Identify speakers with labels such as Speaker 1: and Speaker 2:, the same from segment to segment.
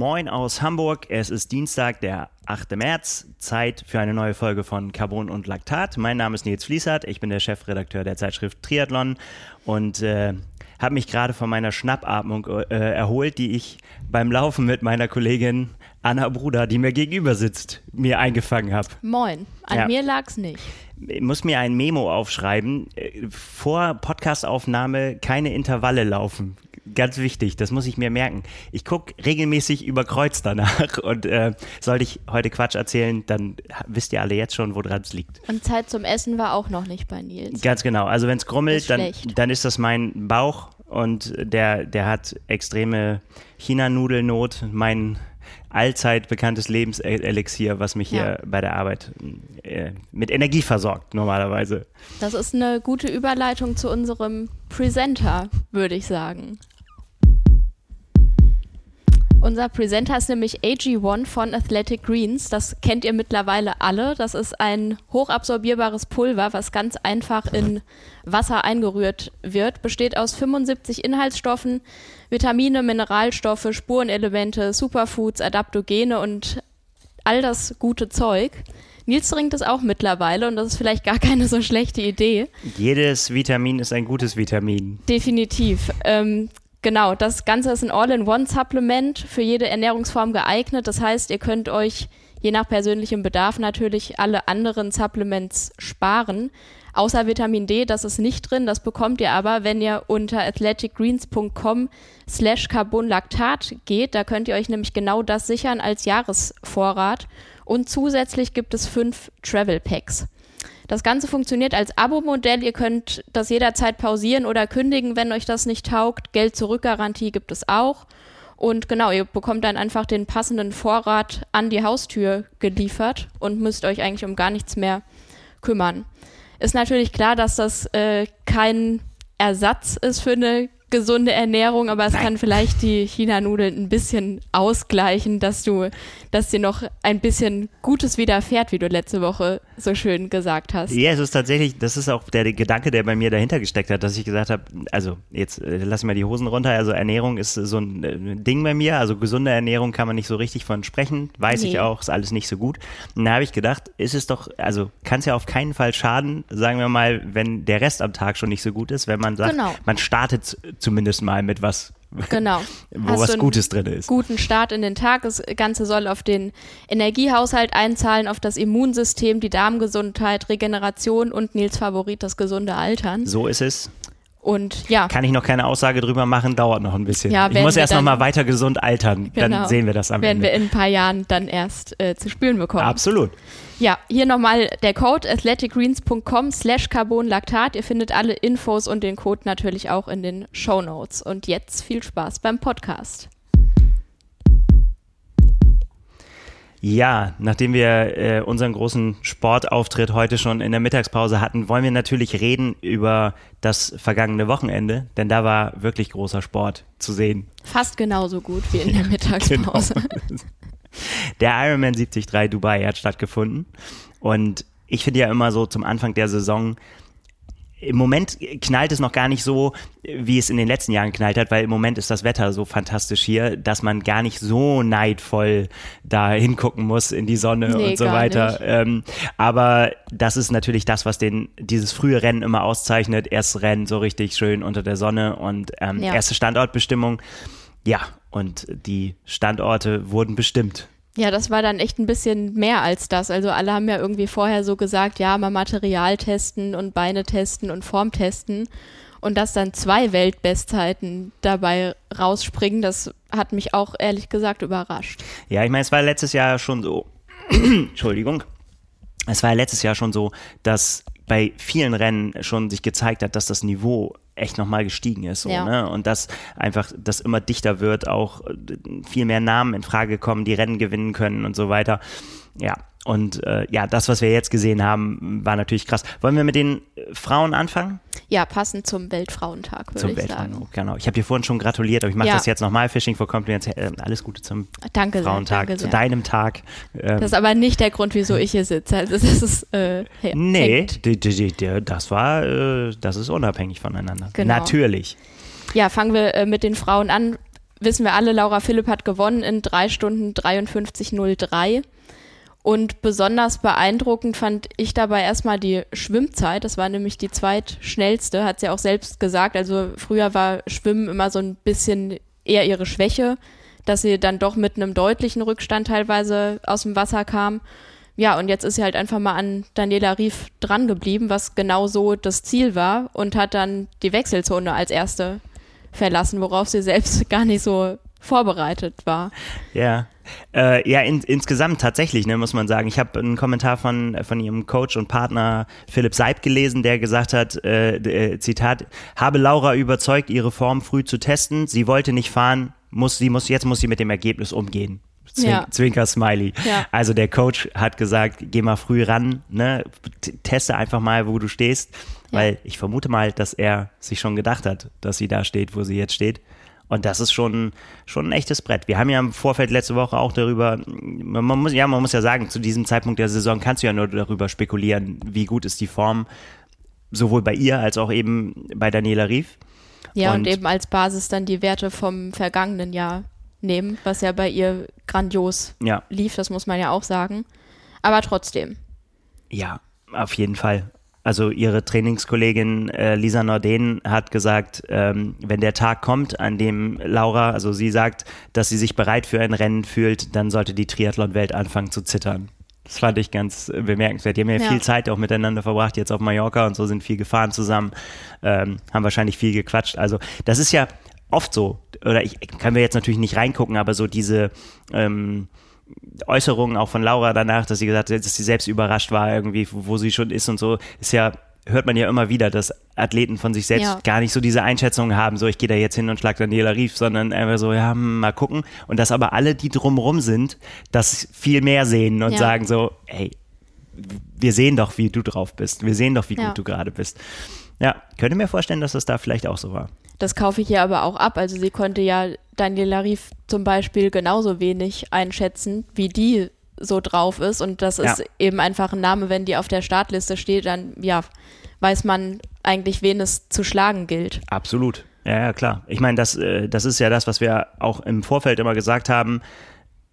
Speaker 1: Moin aus Hamburg. Es ist Dienstag, der 8. März. Zeit für eine neue Folge von Carbon und Laktat. Mein Name ist Nils Fließert. Ich bin der Chefredakteur der Zeitschrift Triathlon und äh, habe mich gerade von meiner Schnappatmung äh, erholt, die ich beim Laufen mit meiner Kollegin Anna Bruder, die mir gegenüber sitzt, mir eingefangen habe.
Speaker 2: Moin. An ja. mir lag's nicht.
Speaker 1: Ich muss mir ein Memo aufschreiben. Äh, vor Podcastaufnahme keine Intervalle laufen. Ganz wichtig, das muss ich mir merken. Ich gucke regelmäßig über Kreuz danach und äh, sollte ich heute Quatsch erzählen, dann wisst ihr alle jetzt schon, woran es liegt.
Speaker 2: Und Zeit zum Essen war auch noch nicht bei Nils.
Speaker 1: Ganz genau. Also wenn es grummelt, dann, dann ist das mein Bauch und der, der hat extreme China-Nudelnot. Mein allzeit bekanntes Lebenselixier, was mich ja. hier bei der Arbeit äh, mit Energie versorgt, normalerweise.
Speaker 2: Das ist eine gute Überleitung zu unserem Presenter, würde ich sagen. Unser Presenter ist nämlich AG1 von Athletic Greens. Das kennt ihr mittlerweile alle. Das ist ein hochabsorbierbares Pulver, was ganz einfach in Wasser eingerührt wird. Besteht aus 75 Inhaltsstoffen, Vitamine, Mineralstoffe, Spurenelemente, Superfoods, Adaptogene und all das gute Zeug. Nils trinkt es auch mittlerweile und das ist vielleicht gar keine so schlechte Idee.
Speaker 1: Jedes Vitamin ist ein gutes Vitamin.
Speaker 2: Definitiv. Ähm, Genau, das Ganze ist ein All-in-One-Supplement für jede Ernährungsform geeignet. Das heißt, ihr könnt euch je nach persönlichem Bedarf natürlich alle anderen Supplements sparen. Außer Vitamin D, das ist nicht drin. Das bekommt ihr aber, wenn ihr unter athleticgreens.com slash carbonlactat geht. Da könnt ihr euch nämlich genau das sichern als Jahresvorrat. Und zusätzlich gibt es fünf Travel Packs. Das Ganze funktioniert als Abo-Modell. Ihr könnt das jederzeit pausieren oder kündigen, wenn euch das nicht taugt. Geld-Zurück-Garantie gibt es auch. Und genau, ihr bekommt dann einfach den passenden Vorrat an die Haustür geliefert und müsst euch eigentlich um gar nichts mehr kümmern. Ist natürlich klar, dass das äh, kein Ersatz ist für eine gesunde Ernährung, aber es Nein. kann vielleicht die China-Nudeln ein bisschen ausgleichen, dass du, dass dir noch ein bisschen Gutes widerfährt, wie du letzte Woche so schön gesagt hast.
Speaker 1: Ja, es ist tatsächlich, das ist auch der, Gedanke, der bei mir dahinter gesteckt hat, dass ich gesagt habe, also jetzt äh, lass mal die Hosen runter, also Ernährung ist so ein äh, Ding bei mir, also gesunde Ernährung kann man nicht so richtig von sprechen, weiß nee. ich auch, ist alles nicht so gut. Und da habe ich gedacht, ist es doch, also kann es ja auf keinen Fall schaden, sagen wir mal, wenn der Rest am Tag schon nicht so gut ist, wenn man sagt, genau. man startet zumindest mal mit was
Speaker 2: Genau.
Speaker 1: wo Hast was Gutes drin ist.
Speaker 2: Guten Start in den Tag. Das Ganze soll auf den Energiehaushalt einzahlen, auf das Immunsystem, die Darmgesundheit, Regeneration und Nils Favorit, das gesunde Altern.
Speaker 1: So ist es.
Speaker 2: Und ja.
Speaker 1: Kann ich noch keine Aussage drüber machen, dauert noch ein bisschen. Ja, ich muss erst noch mal weiter gesund altern, genau, dann sehen wir das am
Speaker 2: werden
Speaker 1: Ende.
Speaker 2: Werden wir in ein paar Jahren dann erst äh, zu spüren bekommen.
Speaker 1: Absolut.
Speaker 2: Ja, hier nochmal der Code athleticgreens.com slash carbonlactat. Ihr findet alle Infos und den Code natürlich auch in den Show Notes. Und jetzt viel Spaß beim Podcast.
Speaker 1: Ja, nachdem wir äh, unseren großen Sportauftritt heute schon in der Mittagspause hatten, wollen wir natürlich reden über das vergangene Wochenende, denn da war wirklich großer Sport zu sehen.
Speaker 2: Fast genauso gut wie in der Mittagspause. genau.
Speaker 1: Der Ironman 73 Dubai hat stattgefunden. Und ich finde ja immer so zum Anfang der Saison, im Moment knallt es noch gar nicht so, wie es in den letzten Jahren knallt hat, weil im Moment ist das Wetter so fantastisch hier, dass man gar nicht so neidvoll da hingucken muss in die Sonne nee, und so weiter. Ähm, aber das ist natürlich das, was den, dieses frühe Rennen immer auszeichnet. Erstes Rennen so richtig schön unter der Sonne und ähm, ja. erste Standortbestimmung. Ja, und die Standorte wurden bestimmt.
Speaker 2: Ja, das war dann echt ein bisschen mehr als das. Also alle haben ja irgendwie vorher so gesagt, ja, mal Material testen und Beine testen und Form testen. Und dass dann zwei Weltbestzeiten dabei rausspringen, das hat mich auch ehrlich gesagt überrascht.
Speaker 1: Ja, ich meine, es war letztes Jahr schon so. Entschuldigung. Es war letztes Jahr schon so, dass bei vielen Rennen schon sich gezeigt hat, dass das Niveau echt nochmal gestiegen ist. So, ja. ne? Und dass einfach das immer dichter wird, auch äh, viel mehr Namen in Frage kommen, die Rennen gewinnen können und so weiter. Ja, und äh, ja, das, was wir jetzt gesehen haben, war natürlich krass. Wollen wir mit den äh, Frauen anfangen?
Speaker 2: Ja, passend zum Weltfrauentag, würde zum ich Weltfrauentag, sagen.
Speaker 1: Genau. Ich habe dir vorhin schon gratuliert, aber ich mache ja. das jetzt nochmal. Fishing for Compliments. Äh, alles Gute zum danke Frauentag, sehr, zu sehr. deinem Tag.
Speaker 2: Ähm, das ist aber nicht der Grund, wieso ich hier sitze. Also das ist, äh,
Speaker 1: nee, das war, äh, das ist unabhängig voneinander. Genau. Natürlich.
Speaker 2: Ja, fangen wir äh, mit den Frauen an wissen wir alle, Laura Philipp hat gewonnen in drei Stunden 53,03. Und besonders beeindruckend fand ich dabei erstmal die Schwimmzeit. Das war nämlich die zweitschnellste, hat sie auch selbst gesagt. Also früher war Schwimmen immer so ein bisschen eher ihre Schwäche, dass sie dann doch mit einem deutlichen Rückstand teilweise aus dem Wasser kam. Ja, und jetzt ist sie halt einfach mal an Daniela Rief dran geblieben, was genau so das Ziel war und hat dann die Wechselzone als erste verlassen, worauf sie selbst gar nicht so vorbereitet war.
Speaker 1: Ja. Äh, ja, in, insgesamt tatsächlich, ne, muss man sagen. Ich habe einen Kommentar von, von ihrem Coach und Partner Philipp Seib gelesen, der gesagt hat, äh, äh, Zitat, habe Laura überzeugt, ihre Form früh zu testen. Sie wollte nicht fahren, muss sie muss jetzt muss sie mit dem Ergebnis umgehen. Zwink, ja. Zwinker Smiley. Ja. Also der Coach hat gesagt, geh mal früh ran, ne, teste einfach mal, wo du stehst, ja. weil ich vermute mal, dass er sich schon gedacht hat, dass sie da steht, wo sie jetzt steht. Und das ist schon, schon ein echtes Brett. Wir haben ja im Vorfeld letzte Woche auch darüber, man muss, ja, man muss ja sagen, zu diesem Zeitpunkt der Saison kannst du ja nur darüber spekulieren, wie gut ist die Form, sowohl bei ihr als auch eben bei Daniela Rief.
Speaker 2: Ja, und, und eben als Basis dann die Werte vom vergangenen Jahr nehmen, was ja bei ihr grandios ja. lief, das muss man ja auch sagen. Aber trotzdem.
Speaker 1: Ja, auf jeden Fall. Also ihre Trainingskollegin äh, Lisa Norden hat gesagt, ähm, wenn der Tag kommt, an dem Laura, also sie sagt, dass sie sich bereit für ein Rennen fühlt, dann sollte die Triathlon-Welt anfangen zu zittern. Das fand ich ganz bemerkenswert. Die haben ja, ja, viel Zeit auch miteinander verbracht, jetzt auf Mallorca und so sind viel gefahren zusammen, ähm, haben wahrscheinlich viel gequatscht. Also das ist ja oft so, oder ich kann mir jetzt natürlich nicht reingucken, aber so diese ähm, Äußerungen auch von Laura danach, dass sie gesagt hat, dass sie selbst überrascht war, irgendwie, wo sie schon ist und so, ist ja, hört man ja immer wieder, dass Athleten von sich selbst ja. gar nicht so diese Einschätzung haben, so ich gehe da jetzt hin und schlag Daniela Rief, sondern einfach so, ja, hm, mal gucken. Und dass aber alle, die drumrum sind, das viel mehr sehen und ja. sagen so, hey, wir sehen doch, wie du drauf bist. Wir sehen doch, wie ja. gut du gerade bist. Ja, könnte mir vorstellen, dass das da vielleicht auch so war.
Speaker 2: Das kaufe ich ihr aber auch ab. Also sie konnte ja Daniela Rief zum Beispiel genauso wenig einschätzen, wie die so drauf ist. Und das ist eben einfach ein Name, wenn die auf der Startliste steht, dann ja, weiß man eigentlich, wen es zu schlagen gilt.
Speaker 1: Absolut. Ja, ja, klar. Ich meine, das, äh, das ist ja das, was wir auch im Vorfeld immer gesagt haben.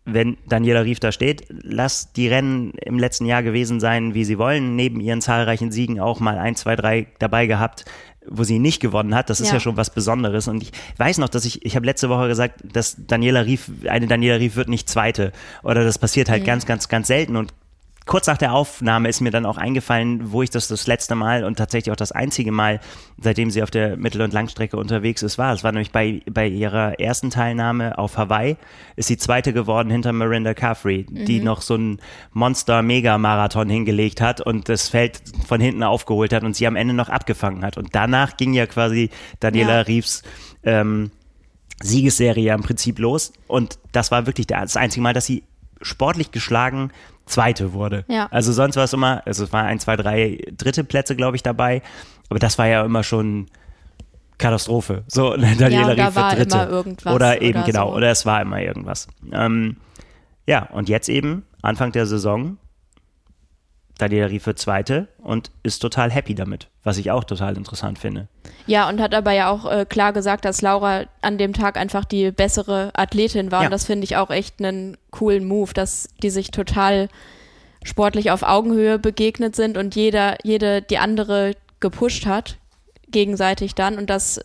Speaker 1: Wenn Daniela Rief da steht, lass die Rennen im letzten Jahr gewesen sein, wie sie wollen, neben ihren zahlreichen Siegen auch mal ein, zwei, drei dabei gehabt wo sie nicht gewonnen hat, das ist ja. ja, schon was Besonderes. Und ich weiß noch, dass ich, ich habe letzte Woche gesagt, dass Daniela Rief, eine Daniela Rief wird nicht Zweite. Oder das passiert halt mhm. ganz, ganz, ganz selten. Und kurz nach der Aufnahme ist mir dann auch eingefallen, wo ich das das letzte Mal und tatsächlich auch das einzige Mal, seitdem sie auf der Mittel- und Langstrecke unterwegs ist, war. Es war nämlich bei, bei ihrer ersten Teilnahme auf Hawaii, ist sie Zweite geworden hinter Miranda Caffrey, mhm. die noch so einen Monster-Mega-Marathon hingelegt hat und das Feld von hinten aufgeholt hat und sie am Ende noch abgefangen hat. Und danach ging ja quasi Daniela ja. Riefs ähm, Siegesserie im Prinzip los. Und das war wirklich das einzige Mal, dass sie sportlich geschlagen Zweite wurde. Ja. Also sonst war es immer, also es waren ein, zwei, drei dritte Plätze, glaube ich, dabei. Aber das war ja immer schon Katastrophe. So, Daniela ja,
Speaker 2: Rief war dritte. Immer irgendwas
Speaker 1: oder eben, oder genau, so. oder es war immer irgendwas. Ähm, ja, und jetzt eben, Anfang der Saison, Wird Zweite und ist total happy damit, was ich auch total interessant finde.
Speaker 2: Ja, und hat aber ja auch äh, klar gesagt, dass Laura an dem Tag einfach die bessere Athletin war. Ja. Und das finde ich auch echt einen coolen Move, dass die sich total sportlich auf Augenhöhe begegnet sind und jeder, jede die andere gepusht hat, gegenseitig dann und dass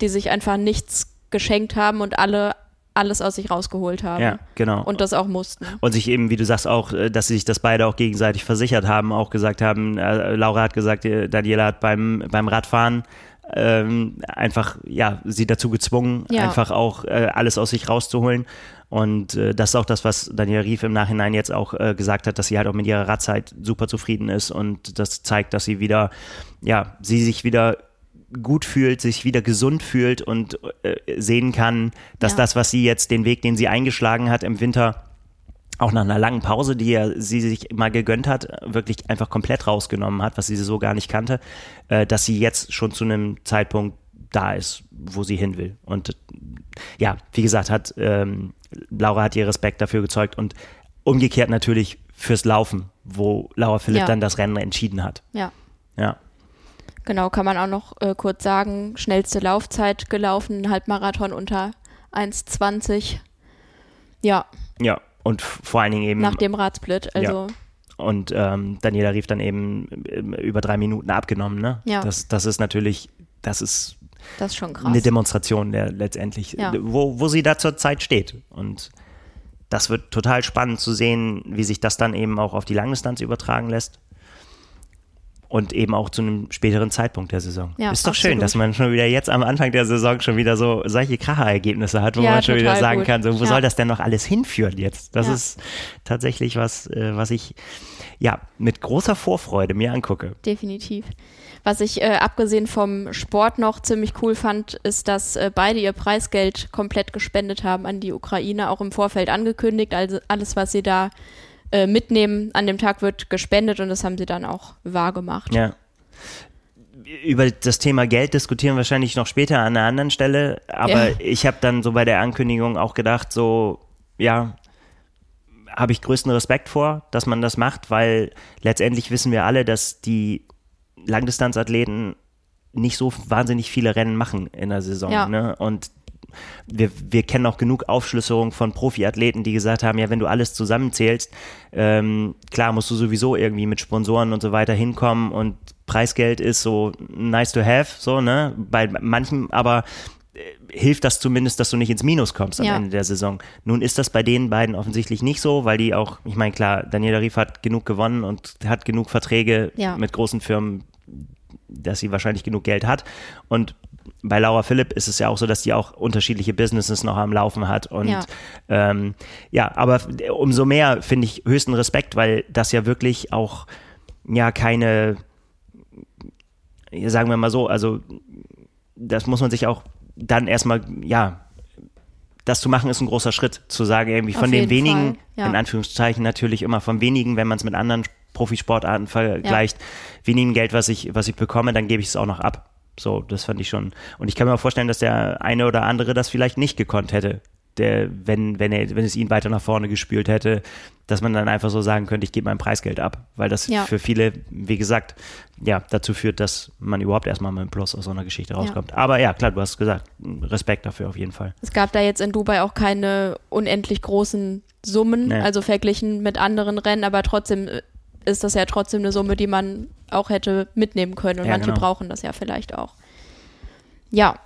Speaker 2: die sich einfach nichts geschenkt haben und alle alles aus sich rausgeholt haben.
Speaker 1: Ja, genau.
Speaker 2: Und das auch mussten.
Speaker 1: Und sich eben, wie du sagst, auch, äh, dass sie sich das beide auch gegenseitig versichert haben, auch gesagt haben, äh, Laura hat gesagt, äh, Daniela hat beim, beim Radfahren ähm, einfach, ja, sie dazu gezwungen, ja. einfach auch äh, alles aus sich rauszuholen. Und äh, das ist auch das, was Daniela Rief im Nachhinein jetzt auch äh, gesagt hat, dass sie halt auch mit ihrer Radzeit super zufrieden ist und das zeigt, dass sie wieder, ja, sie sich wieder gut fühlt, sich wieder gesund fühlt und äh, sehen kann, dass ja. das, was sie jetzt, den Weg, den sie eingeschlagen hat im Winter, auch nach einer langen Pause, die er sie sich mal gegönnt hat, wirklich einfach komplett rausgenommen hat, was sie so gar nicht kannte, äh, dass sie jetzt schon zu einem Zeitpunkt da ist, wo sie hin will. Und ja, wie gesagt, hat ähm, Laura hat ihr Respekt dafür gezeugt und umgekehrt natürlich fürs Laufen, wo Laura Philipp ja. dann das Rennen entschieden hat.
Speaker 2: Ja.
Speaker 1: Ja.
Speaker 2: Genau, kann man auch noch äh, kurz sagen, schnellste Laufzeit gelaufen, Halbmarathon unter 1,20. Ja.
Speaker 1: Ja, und vor allen Dingen eben.
Speaker 2: Nach dem Radsplit. Also.
Speaker 1: Ja. Und ähm, Daniela Rief dann eben über drei Minuten abgenommen. Ne?
Speaker 2: Ja.
Speaker 1: Das, das ist natürlich, das ist,
Speaker 2: das ist schon krass.
Speaker 1: eine Demonstration der letztendlich,
Speaker 2: Ja.
Speaker 1: wo, wo sie da zur Zeit steht. Und das wird total spannend zu sehen, wie sich das dann eben auch auf die Langdistanz übertragen lässt. Und eben auch zu einem späteren Zeitpunkt der Saison.
Speaker 2: Ja,
Speaker 1: ist doch schön,
Speaker 2: absolut.
Speaker 1: dass man schon wieder jetzt am Anfang der Saison schon wieder so solche Kracherergebnisse hat, wo
Speaker 2: Ja,
Speaker 1: man schon wieder sagen
Speaker 2: gut.
Speaker 1: kann, so, wo
Speaker 2: Ja.
Speaker 1: soll das denn noch alles hinführen jetzt? Das ist tatsächlich was, äh, was ich ja mit großer Vorfreude mir angucke.
Speaker 2: Definitiv. Was ich äh, abgesehen vom Sport noch ziemlich cool fand, ist, dass äh, beide ihr Preisgeld komplett gespendet haben an die Ukraine, auch im Vorfeld angekündigt. Also alles, was sie da äh, mitnehmen, an dem Tag wird gespendet und das haben sie dann auch wahr gemacht.
Speaker 1: Ja. Über das Thema Geld diskutieren wir wahrscheinlich noch später an einer anderen Stelle, aber
Speaker 2: Ja.
Speaker 1: ich habe dann so bei der Ankündigung auch gedacht, so, ja, habe ich größten Respekt vor, dass man das macht, weil letztendlich wissen wir alle, dass die Langdistanzathleten nicht so wahnsinnig viele Rennen machen in der Saison.
Speaker 2: Ja.
Speaker 1: Ne? Und wir, wir kennen auch genug Aufschlüsselungen von Profiathleten, die gesagt haben, ja, wenn du alles zusammenzählst, ähm, klar musst du sowieso irgendwie mit Sponsoren und so weiter hinkommen und Preisgeld ist so nice to have, so, ne? Bei manchen, aber äh, hilft das zumindest, dass du nicht ins Minus kommst am
Speaker 2: Ja.
Speaker 1: Ende der Saison. Nun ist das bei den beiden offensichtlich nicht so, weil die auch, ich meine, klar, Daniela Rief hat genug gewonnen und hat genug Verträge
Speaker 2: Ja.
Speaker 1: mit großen Firmen, dass sie wahrscheinlich genug Geld hat. Und bei Laura Philipp ist es ja auch so, dass die auch unterschiedliche Businesses noch am Laufen hat. Und
Speaker 2: Ja.
Speaker 1: ja, ähm, ja aber umso mehr finde ich höchsten Respekt, weil das ja wirklich auch ja keine, sagen wir mal so, also das muss man sich auch dann erstmal, ja, das zu machen ist ein großer Schritt, zu sagen, irgendwie von den wenigen,
Speaker 2: ja.
Speaker 1: in Anführungszeichen natürlich immer von wenigen, wenn man es mit anderen Profisportarten vergleicht, wenigen Geld, was ich, was ich bekomme, dann gebe ich es auch noch ab. So, das fand ich schon. Und ich kann mir auch vorstellen, dass der eine oder andere das vielleicht nicht gekonnt hätte. Der, wenn, wenn, er, wenn es ihn weiter nach vorne gespült hätte, dass man dann einfach so sagen könnte, ich gebe mein Preisgeld ab. Weil das
Speaker 2: Ja.
Speaker 1: für viele, wie gesagt, ja, dazu führt, dass man überhaupt erstmal mit einem Plus aus so einer Geschichte rauskommt. Aber ja, klar, du hast gesagt, Respekt dafür auf jeden Fall.
Speaker 2: Es gab da jetzt in Dubai auch keine unendlich großen Summen,
Speaker 1: Nee.
Speaker 2: also verglichen mit anderen Rennen, aber trotzdem äh, ist das ja trotzdem eine Summe, die man auch hätte mitnehmen können und
Speaker 1: Ja,
Speaker 2: manche
Speaker 1: genau.
Speaker 2: brauchen das ja vielleicht auch. Ja,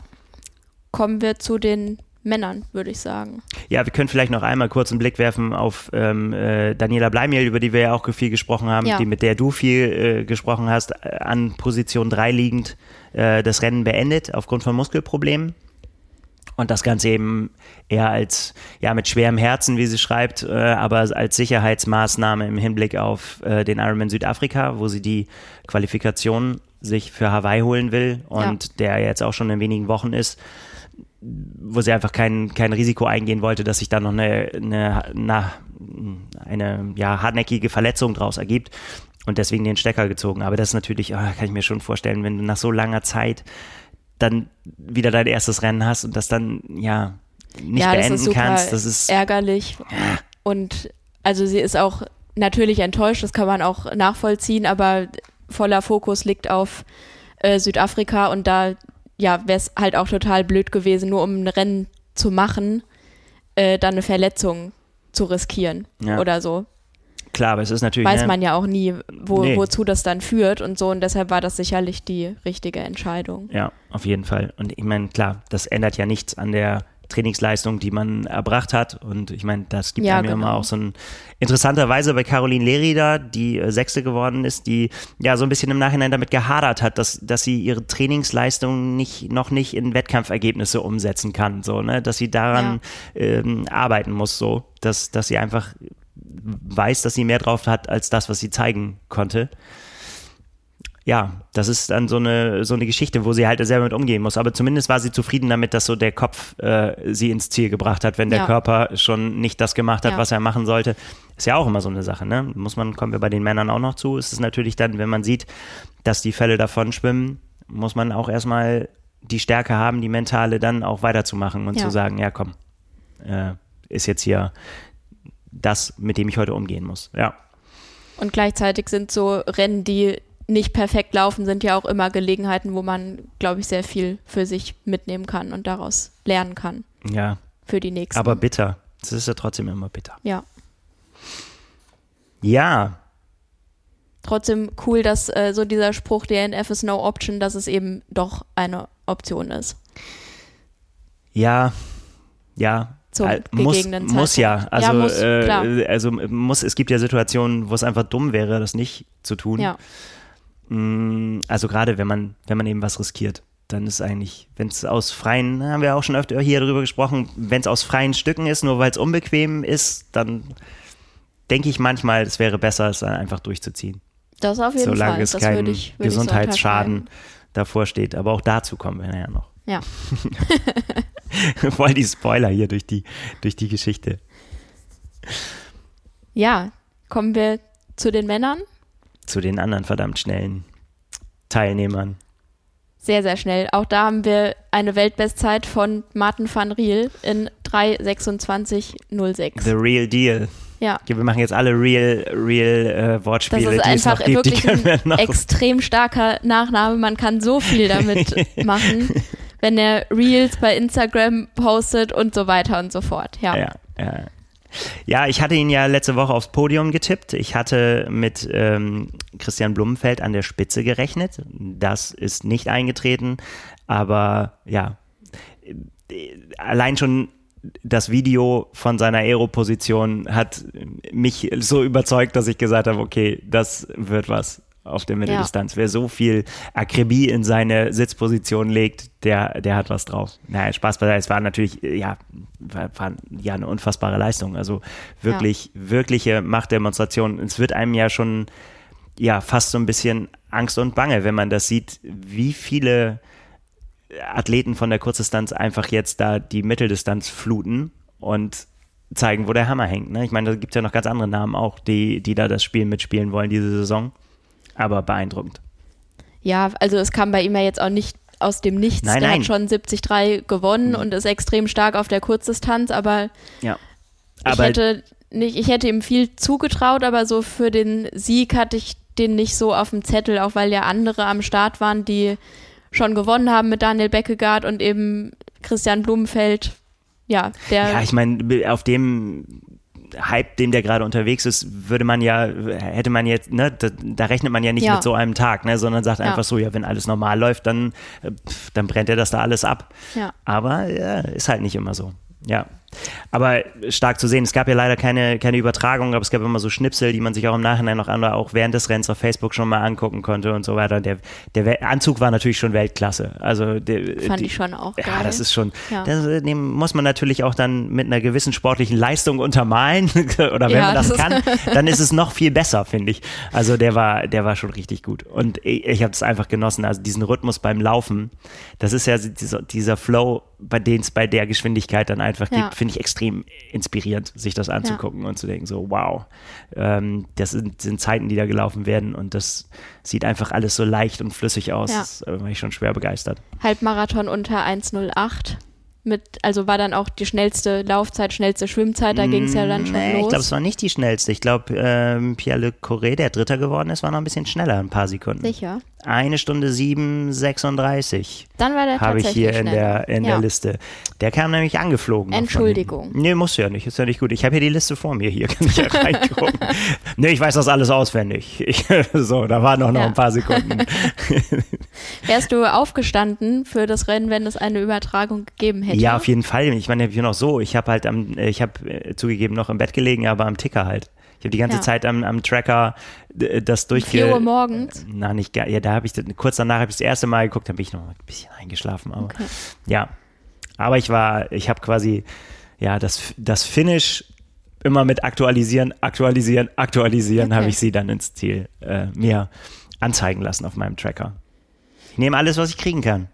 Speaker 2: kommen wir zu den Männern, würde ich sagen.
Speaker 1: Ja, wir können vielleicht noch einmal kurz einen Blick werfen auf ähm, äh, Daniela Bleimiel, über die wir ja auch viel gesprochen haben,
Speaker 2: Ja.
Speaker 1: die mit der du viel äh, gesprochen hast, äh, an Position 3 liegend äh, das Rennen beendet aufgrund von Muskelproblemen. Und das Ganze eben eher als, ja, mit schwerem Herzen, wie sie schreibt, äh, aber als Sicherheitsmaßnahme im Hinblick auf äh, den Ironman Südafrika, wo sie die Qualifikation sich für Hawaii holen will und der jetzt auch schon in wenigen Wochen ist wo sie einfach kein, kein Risiko eingehen wollte, dass sich da noch eine, eine, na, eine ja, hartnäckige Verletzung draus ergibt und deswegen den Stecker gezogen. Aber das ist natürlich, ah, kann ich mir schon vorstellen, wenn du nach so langer Zeit dann wieder dein erstes Rennen hast und das dann ja nicht
Speaker 2: ja, das
Speaker 1: beenden
Speaker 2: ist super
Speaker 1: kannst, das ist
Speaker 2: ärgerlich. Und also sie ist auch natürlich enttäuscht, das kann man auch nachvollziehen, aber voller Fokus liegt auf äh, Südafrika und da ja, wäre es halt auch total blöd gewesen, nur um ein Rennen zu machen, äh, dann eine Verletzung zu riskieren
Speaker 1: Ja.
Speaker 2: oder so.
Speaker 1: Klar, aber es ist natürlich
Speaker 2: Weiß
Speaker 1: ne,
Speaker 2: man ja auch nie, wo,
Speaker 1: Nee.
Speaker 2: wozu das dann führt und so. Und deshalb war das sicherlich die richtige Entscheidung.
Speaker 1: Ja, auf jeden Fall. Und ich meine, klar, das ändert ja nichts an der Trainingsleistung, die man erbracht hat. Und ich meine, das gibt
Speaker 2: Ja,
Speaker 1: einem ja immer
Speaker 2: genau.
Speaker 1: auch so ein interessanterweise bei Caroline Lerida, die äh, Sechste geworden ist, die ja so ein bisschen im Nachhinein damit gehadert hat, dass, dass sie ihre Trainingsleistung nicht, noch nicht in Wettkampfergebnisse umsetzen kann. So, ne? Dass sie daran ähm, arbeiten muss, so, dass, dass sie einfach weiß, dass sie mehr drauf hat als das, was sie zeigen konnte ja, das ist dann so eine, so eine Geschichte, wo sie halt selber mit umgehen muss. Aber zumindest war sie zufrieden damit, dass so der Kopf äh, sie ins Ziel gebracht hat, wenn der
Speaker 2: Ja.
Speaker 1: Körper schon nicht das gemacht hat,
Speaker 2: Ja.
Speaker 1: was er machen sollte. Ist ja auch immer so eine Sache, ne? Muss man, kommen wir bei den Männern auch noch zu. Ist es natürlich dann, wenn man sieht, dass die Fälle davon schwimmen, muss man auch erstmal die Stärke haben, die mentale dann auch weiterzumachen und
Speaker 2: Ja.
Speaker 1: zu sagen, ja komm, äh, ist jetzt hier das, mit dem ich heute umgehen muss. Ja.
Speaker 2: Und gleichzeitig sind so Rennen, die nicht perfekt laufen, sind ja auch immer Gelegenheiten, wo man, glaube ich, sehr viel für sich mitnehmen kann und daraus lernen kann.
Speaker 1: Ja,
Speaker 2: für die nächsten.
Speaker 1: Aber bitter. Es ist ja trotzdem immer bitter.
Speaker 2: ja.
Speaker 1: Ja,
Speaker 2: Trotzdem cool, dass äh, so dieser Spruch DNF is no option, dass es eben doch eine Option ist.
Speaker 1: ja, ja.
Speaker 2: Zum
Speaker 1: Äh, muss,
Speaker 2: gegebenen
Speaker 1: muss ja.
Speaker 2: Zeitpunkt.
Speaker 1: Also,
Speaker 2: Ja, muss,
Speaker 1: äh, also muss, es gibt ja Situationen, wo es einfach dumm wäre, das nicht zu tun.
Speaker 2: Ja,
Speaker 1: Mm, Also gerade wenn man, wenn man eben was riskiert, dann ist eigentlich, wenn es aus freien, haben wir auch schon öfter hier drüber gesprochen, wenn es aus freien Stücken ist, nur weil es unbequem ist, dann denke ich manchmal, es wäre besser, es dann einfach durchzuziehen.
Speaker 2: das auf jeden
Speaker 1: solange
Speaker 2: Fall.
Speaker 1: es
Speaker 2: das
Speaker 1: kein
Speaker 2: würde ich, würde ich so
Speaker 1: Gesundheitsschaden davor steht. Aber auch dazu kommen wir ja noch.
Speaker 2: Ja,
Speaker 1: Voll die Spoiler hier durch die, durch die Geschichte.
Speaker 2: ja, kommen wir zu den Männern.
Speaker 1: Zu den anderen verdammt schnellen Teilnehmern.
Speaker 2: Sehr, sehr schnell. Auch da haben wir eine Weltbestzeit von Martin van Riel in 3,26,06.
Speaker 1: The real deal.
Speaker 2: Ja,
Speaker 1: wir machen jetzt alle real, real äh,
Speaker 2: das
Speaker 1: Wortspiele,
Speaker 2: ist
Speaker 1: die es
Speaker 2: einfach
Speaker 1: gibt.
Speaker 2: Wirklich ein extrem starker Nachname. Man kann so viel damit machen, wenn er Reels bei Instagram postet und so weiter und so fort. Ja,
Speaker 1: Ja, ja. ja, ich hatte ihn ja letzte Woche aufs Podium getippt. Ich hatte mit ähm, Christian Blumenfeld an der Spitze gerechnet. Das ist nicht eingetreten. Aber ja, allein schon das Video von seiner Aero-Position hat mich so überzeugt, dass ich gesagt habe, okay, das wird was auf der Mitteldistanz. Wer so viel Akribie in seine Sitzposition legt, der, der hat was drauf. Naja, Spaß beiseite. Es war natürlich, ja, war, war ja eine unfassbare Leistung. Also wirklich, wirkliche Machtdemonstration. Es wird einem ja schon, ja, fast so ein bisschen Angst und Bange, wenn man das sieht, wie viele Athleten von der Kurzdistanz einfach jetzt da die Mitteldistanz fluten und zeigen, wo der Hammer hängt. Ne? Ich meine, da gibt es ja noch ganz andere Namen auch, die, die da das Spiel mitspielen wollen diese Saison. Aber beeindruckend.
Speaker 2: ja, also es kam bei ihm ja jetzt auch nicht aus dem Nichts.
Speaker 1: Nein,
Speaker 2: der
Speaker 1: nein.
Speaker 2: hat schon 73 gewonnen und ist extrem stark auf der Kurzdistanz, aber
Speaker 1: Ja.
Speaker 2: ich
Speaker 1: Aber
Speaker 2: hätte nicht, ich hätte ihm viel zugetraut, aber so für den Sieg hatte ich den nicht so auf dem Zettel, auch weil ja andere am Start waren, die schon gewonnen haben mit Daniel Beckegaard und eben Christian Blumenfeld. Ja, der
Speaker 1: ja, ich meine, auf dem Hype, dem der gerade unterwegs ist, würde man ja, hätte man jetzt, ne, da, da rechnet man ja nicht
Speaker 2: Ja.
Speaker 1: mit so einem Tag, ne, sondern sagt
Speaker 2: Ja.
Speaker 1: einfach so, ja, wenn alles normal läuft, dann, äh, dann brennt er das da alles ab.
Speaker 2: ja.
Speaker 1: Aber ja, ist halt nicht immer so. Ja. Aber stark zu sehen. Es gab ja leider keine, keine Übertragung, aber es gab immer so Schnipsel, die man sich auch im Nachhinein noch an, auch während des Rennens auf Facebook schon mal angucken konnte und so weiter. Der, der Anzug war natürlich schon Weltklasse. Also der,
Speaker 2: Fand
Speaker 1: die,
Speaker 2: ich schon auch
Speaker 1: Ja,
Speaker 2: geil.
Speaker 1: das ist schon,
Speaker 2: Ja.
Speaker 1: das, äh, dem muss man natürlich auch dann mit einer gewissen sportlichen Leistung untermalen. Oder wenn
Speaker 2: Ja,
Speaker 1: man das,
Speaker 2: das
Speaker 1: kann, dann ist es noch viel besser, finde ich. Also der war, der war schon richtig gut. Und ich, ich habe es einfach genossen. Also diesen Rhythmus beim Laufen, das ist ja dieser, dieser Flow, bei dem es bei der Geschwindigkeit dann einfach
Speaker 2: Ja.
Speaker 1: gibt, finde ich extrem inspirierend, sich das anzugucken und zu denken, so wow, ähm, das sind, sind Zeiten, die da gelaufen werden und das sieht einfach alles so leicht und flüssig aus.
Speaker 2: Ja.
Speaker 1: Das war ich schon schwer begeistert.
Speaker 2: Halbmarathon unter 1,08. Mit, also war dann auch die schnellste Laufzeit, schnellste Schwimmzeit, da ging es ja dann schon
Speaker 1: Nee, ich
Speaker 2: los.
Speaker 1: glaube, es war nicht die schnellste. Ich glaube, ähm, Pierre Le Corré, der Dritter geworden ist, war noch ein bisschen schneller, ein paar Sekunden.
Speaker 2: Sicher.
Speaker 1: Eine Stunde 7,36
Speaker 2: Dann war der
Speaker 1: habe ich hier in
Speaker 2: schneller.
Speaker 1: der, in
Speaker 2: ja.
Speaker 1: der Liste. Der kam nämlich angeflogen.
Speaker 2: Entschuldigung.
Speaker 1: Nee, muss ja nicht. Ist ja nicht gut. Ich habe hier die Liste vor mir. Hier kann ich ja reingucken. nee, ich weiß das alles auswendig. Ich, so, da waren noch, noch
Speaker 2: Ja.
Speaker 1: ein paar Sekunden.
Speaker 2: Wärst du aufgestanden für das Rennen, wenn es eine Übertragung gegeben hätte?
Speaker 1: Ja, auf jeden Fall. Ich meine, ich bin auch so. Ich habe halt am, äh, ich habe äh, zugegeben noch im Bett gelegen, aber am Ticker halt. Ich habe die ganze
Speaker 2: Ja.
Speaker 1: Zeit am, am Tracker äh, das durchge...
Speaker 2: 4 Uhr morgens.
Speaker 1: Na, nicht gar. Ja, da habe ich dann- kurz danach habe ich das erste Mal geguckt, dann bin ich noch ein bisschen eingeschlafen. Aber
Speaker 2: Okay.
Speaker 1: ja, aber ich war, ich habe quasi ja das das Finish immer mit aktualisieren, aktualisieren, aktualisieren,
Speaker 2: Okay.
Speaker 1: habe ich sie dann ins Ziel äh, mir anzeigen lassen auf meinem Tracker. Ich nehme alles, was ich kriegen kann.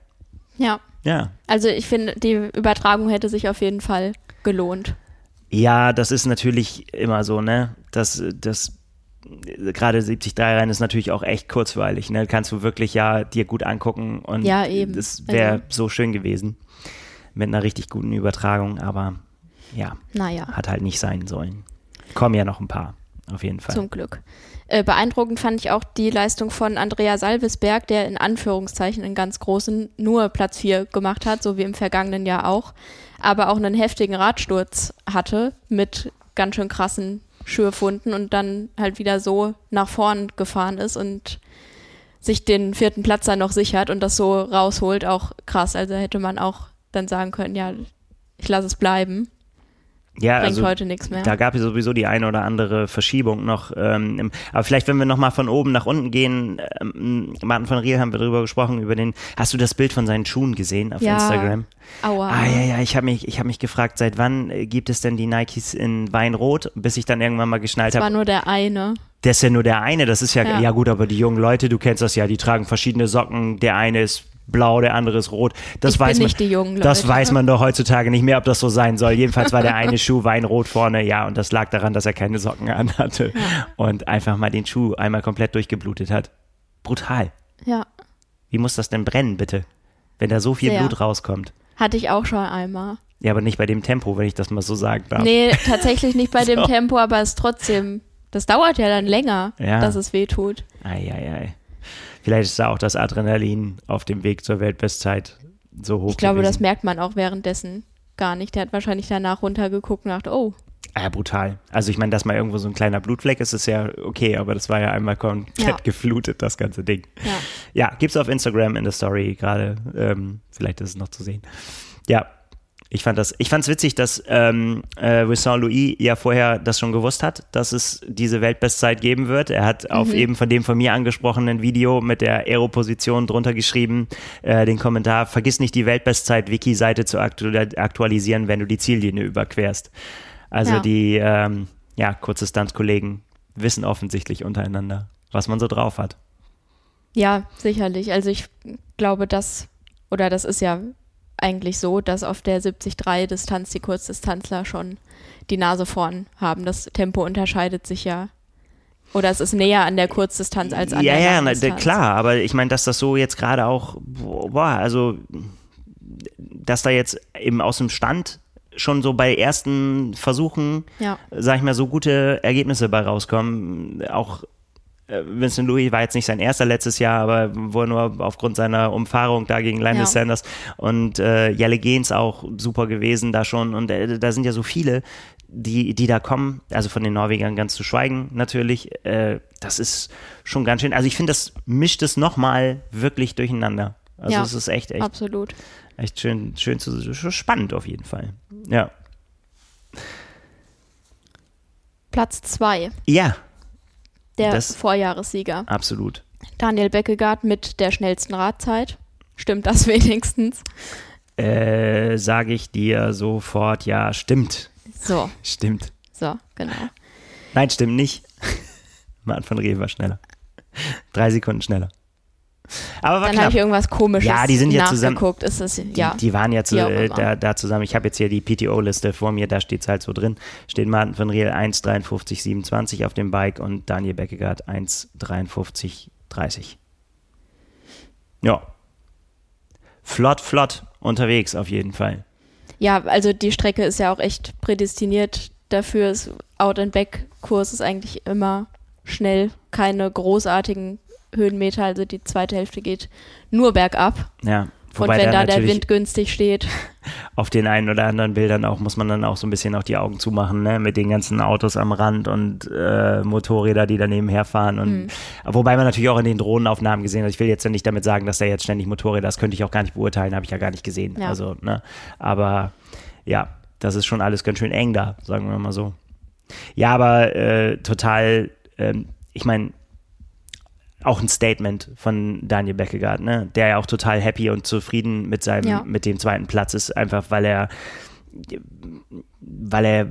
Speaker 2: Ja.
Speaker 1: Ja.
Speaker 2: Also ich finde, die Übertragung hätte sich auf jeden Fall gelohnt.
Speaker 1: Ja, das ist natürlich immer so, ne? Das, das gerade 73 Rennen ist natürlich auch echt kurzweilig, ne? Kannst du wirklich ja dir gut angucken und
Speaker 2: Ja, eben.
Speaker 1: das wäre
Speaker 2: Also-
Speaker 1: so schön gewesen mit einer richtig guten Übertragung, aber ja,
Speaker 2: Naja.
Speaker 1: hat halt nicht sein sollen. Kommen ja noch ein paar. auf jeden Fall.
Speaker 2: Zum Glück. Äh, beeindruckend fand ich auch die Leistung von Andrea Salvesberg, der in Anführungszeichen in ganz großen nur Platz 4 gemacht hat, so wie im vergangenen Jahr auch, aber auch einen heftigen Radsturz hatte mit ganz schön krassen Schürfunden und dann halt wieder so nach vorn gefahren ist und sich den vierten Platz dann noch sichert und das so rausholt, auch krass. Also hätte man auch dann sagen können, ja, ich lasse es bleiben.
Speaker 1: Ja,
Speaker 2: Bringt
Speaker 1: also
Speaker 2: heute nichts mehr.
Speaker 1: da gab es sowieso die eine oder andere Verschiebung noch. Ähm, aber vielleicht, wenn wir nochmal von oben nach unten gehen, ähm, Martin von Riel haben wir drüber gesprochen, über den, hast du das Bild von seinen Schuhen gesehen auf
Speaker 2: Ja.
Speaker 1: Instagram?
Speaker 2: Aua.
Speaker 1: Ah ja, ja, ich habe mich, ich hab mich gefragt, seit wann äh, gibt es denn die Nikes in Weinrot, bis ich dann irgendwann mal geschnallt
Speaker 2: Das war
Speaker 1: habe,
Speaker 2: nur der eine.
Speaker 1: das ist ja nur der eine, das ist ja, ja,
Speaker 2: Ja.
Speaker 1: gut, aber die jungen Leute, du kennst das ja, die tragen verschiedene Socken, der eine ist blau, der andere ist rot. Das
Speaker 2: Ich
Speaker 1: weiß man,
Speaker 2: nicht die jungen Leute.
Speaker 1: Das weiß man doch heutzutage nicht mehr, ob das so sein soll. Jedenfalls war der eine Schuh weinrot vorne, ja, und das lag daran, dass er keine Socken anhatte und einfach mal den Schuh einmal komplett durchgeblutet hat. Brutal.
Speaker 2: Ja,
Speaker 1: Wie muss das denn brennen, bitte? Wenn da so viel
Speaker 2: Sehr.
Speaker 1: Blut rauskommt.
Speaker 2: hatte ich auch schon einmal.
Speaker 1: Ja, aber nicht bei dem Tempo, wenn ich das mal so sagen darf.
Speaker 2: Nee, tatsächlich nicht bei dem
Speaker 1: So.
Speaker 2: Tempo, aber es trotzdem, das dauert ja dann länger,
Speaker 1: Ja.
Speaker 2: dass es weh tut.
Speaker 1: Eieiei. Vielleicht ist da auch das Adrenalin auf dem Weg zur Weltbestzeit so hoch
Speaker 2: Ich glaube, das
Speaker 1: gewesen.
Speaker 2: merkt man auch währenddessen gar nicht. Der hat wahrscheinlich danach runtergeguckt und dachte, oh,
Speaker 1: Ah, brutal. Also ich meine, dass mal irgendwo so ein kleiner Blutfleck ist, ist ja okay, aber das war ja einmal komplett
Speaker 2: Ja.
Speaker 1: geflutet, das ganze Ding.
Speaker 2: ja.
Speaker 1: Ja, gibt's auf Instagram in der Story gerade. Ähm, vielleicht ist es noch zu sehen. Ja, ich fand das, ich fand's witzig, dass ähm, äh, Vincent Louis ja vorher das schon gewusst hat, dass es diese Weltbestzeit geben wird. Er hat auf eben von dem von mir angesprochenen Video mit der Aero-Position drunter geschrieben, äh, den Kommentar, vergiss nicht die Weltbestzeit-Wiki-Seite zu aktu aktualisieren, wenn du die Ziellinie überquerst. Also
Speaker 2: Ja.
Speaker 1: die ähm, ja, Kurzdistanzkollegen wissen offensichtlich untereinander, was man so drauf hat.
Speaker 2: Ja, sicherlich. Also ich glaube, dass, oder das ist ja eigentlich so, dass auf der 73-Distanz die Kurzdistanzler schon die Nase vorn haben. Das Tempo unterscheidet sich ja. Oder es ist näher an der Kurzdistanz als an
Speaker 1: ja,
Speaker 2: der
Speaker 1: ja,
Speaker 2: Langdistanz.
Speaker 1: klar, aber ich meine, dass das so jetzt gerade auch, boah, also, dass da jetzt eben aus dem Stand schon so bei ersten Versuchen,
Speaker 2: Ja.
Speaker 1: sag ich mal, so gute Ergebnisse bei rauskommen. Auch Vincent Louis war jetzt nicht sein erster letztes Jahr, aber wohl nur aufgrund seiner Umfahrung da gegen Lionel
Speaker 2: Ja.
Speaker 1: Sanders und äh, Jelle Gens auch super gewesen da schon und äh, da sind ja so viele, die, die da kommen, also von den Norwegern ganz zu schweigen natürlich, äh, das ist schon ganz schön, also ich finde, das mischt es nochmal wirklich durcheinander. Also
Speaker 2: Ja,
Speaker 1: es ist echt, echt,
Speaker 2: Absolut.
Speaker 1: echt schön, schön zu, spannend auf jeden Fall. Ja.
Speaker 2: Platz zwei,
Speaker 1: Ja,
Speaker 2: der
Speaker 1: Das-
Speaker 2: Vorjahressieger.
Speaker 1: absolut.
Speaker 2: Daniel Beckegaard mit der schnellsten Radzeit. Stimmt das wenigstens?
Speaker 1: Äh, sage ich dir sofort, ja, stimmt.
Speaker 2: So,
Speaker 1: Stimmt.
Speaker 2: so, genau.
Speaker 1: Nein, stimmt nicht. Mann von Rewe war schneller. Drei Sekunden schneller. Aber
Speaker 2: Dann habe ich irgendwas komisches
Speaker 1: Ja, die sind ja zusammen-.
Speaker 2: Ist
Speaker 1: Die,
Speaker 2: ja.
Speaker 1: die waren ja zu, äh, da, da zusammen. Ich habe jetzt hier die PTO-Liste vor mir, da steht es halt so drin. Steht Martin von Riel 1,53,27 auf dem Bike und Daniel Beckegaard 1,53,30. Ja. Flott, flott unterwegs auf jeden Fall.
Speaker 2: Ja, also die Strecke ist ja auch echt prädestiniert dafür. Das Out-and-Back-Kurs ist eigentlich immer schnell, keine großartigen Höhenmeter. Also die zweite Hälfte geht nur bergab.
Speaker 1: Ja.
Speaker 2: Und wenn da der Wind günstig steht,
Speaker 1: auf den einen oder anderen Bildern auch muss man dann auch so ein bisschen auch die Augen zumachen, ne? Mit den ganzen Autos am Rand und äh, Motorräder, die daneben herfahren. Und wobei man natürlich auch in den Drohnenaufnahmen gesehen hat. Ich will jetzt ja nicht damit sagen, dass da jetzt ständig Motorräder, das könnte ich auch gar nicht beurteilen, habe ich ja gar nicht gesehen.
Speaker 2: Ja.
Speaker 1: Also, ne? Aber ja, das ist schon alles ganz schön eng da, sagen wir mal so. Ja, aber äh, total, ähm, ich meine, auch ein Statement von Daniel Beckegaard, ne? der ja auch total happy und zufrieden mit seinem,
Speaker 2: Ja.
Speaker 1: mit dem zweiten Platz ist, einfach weil er, weil er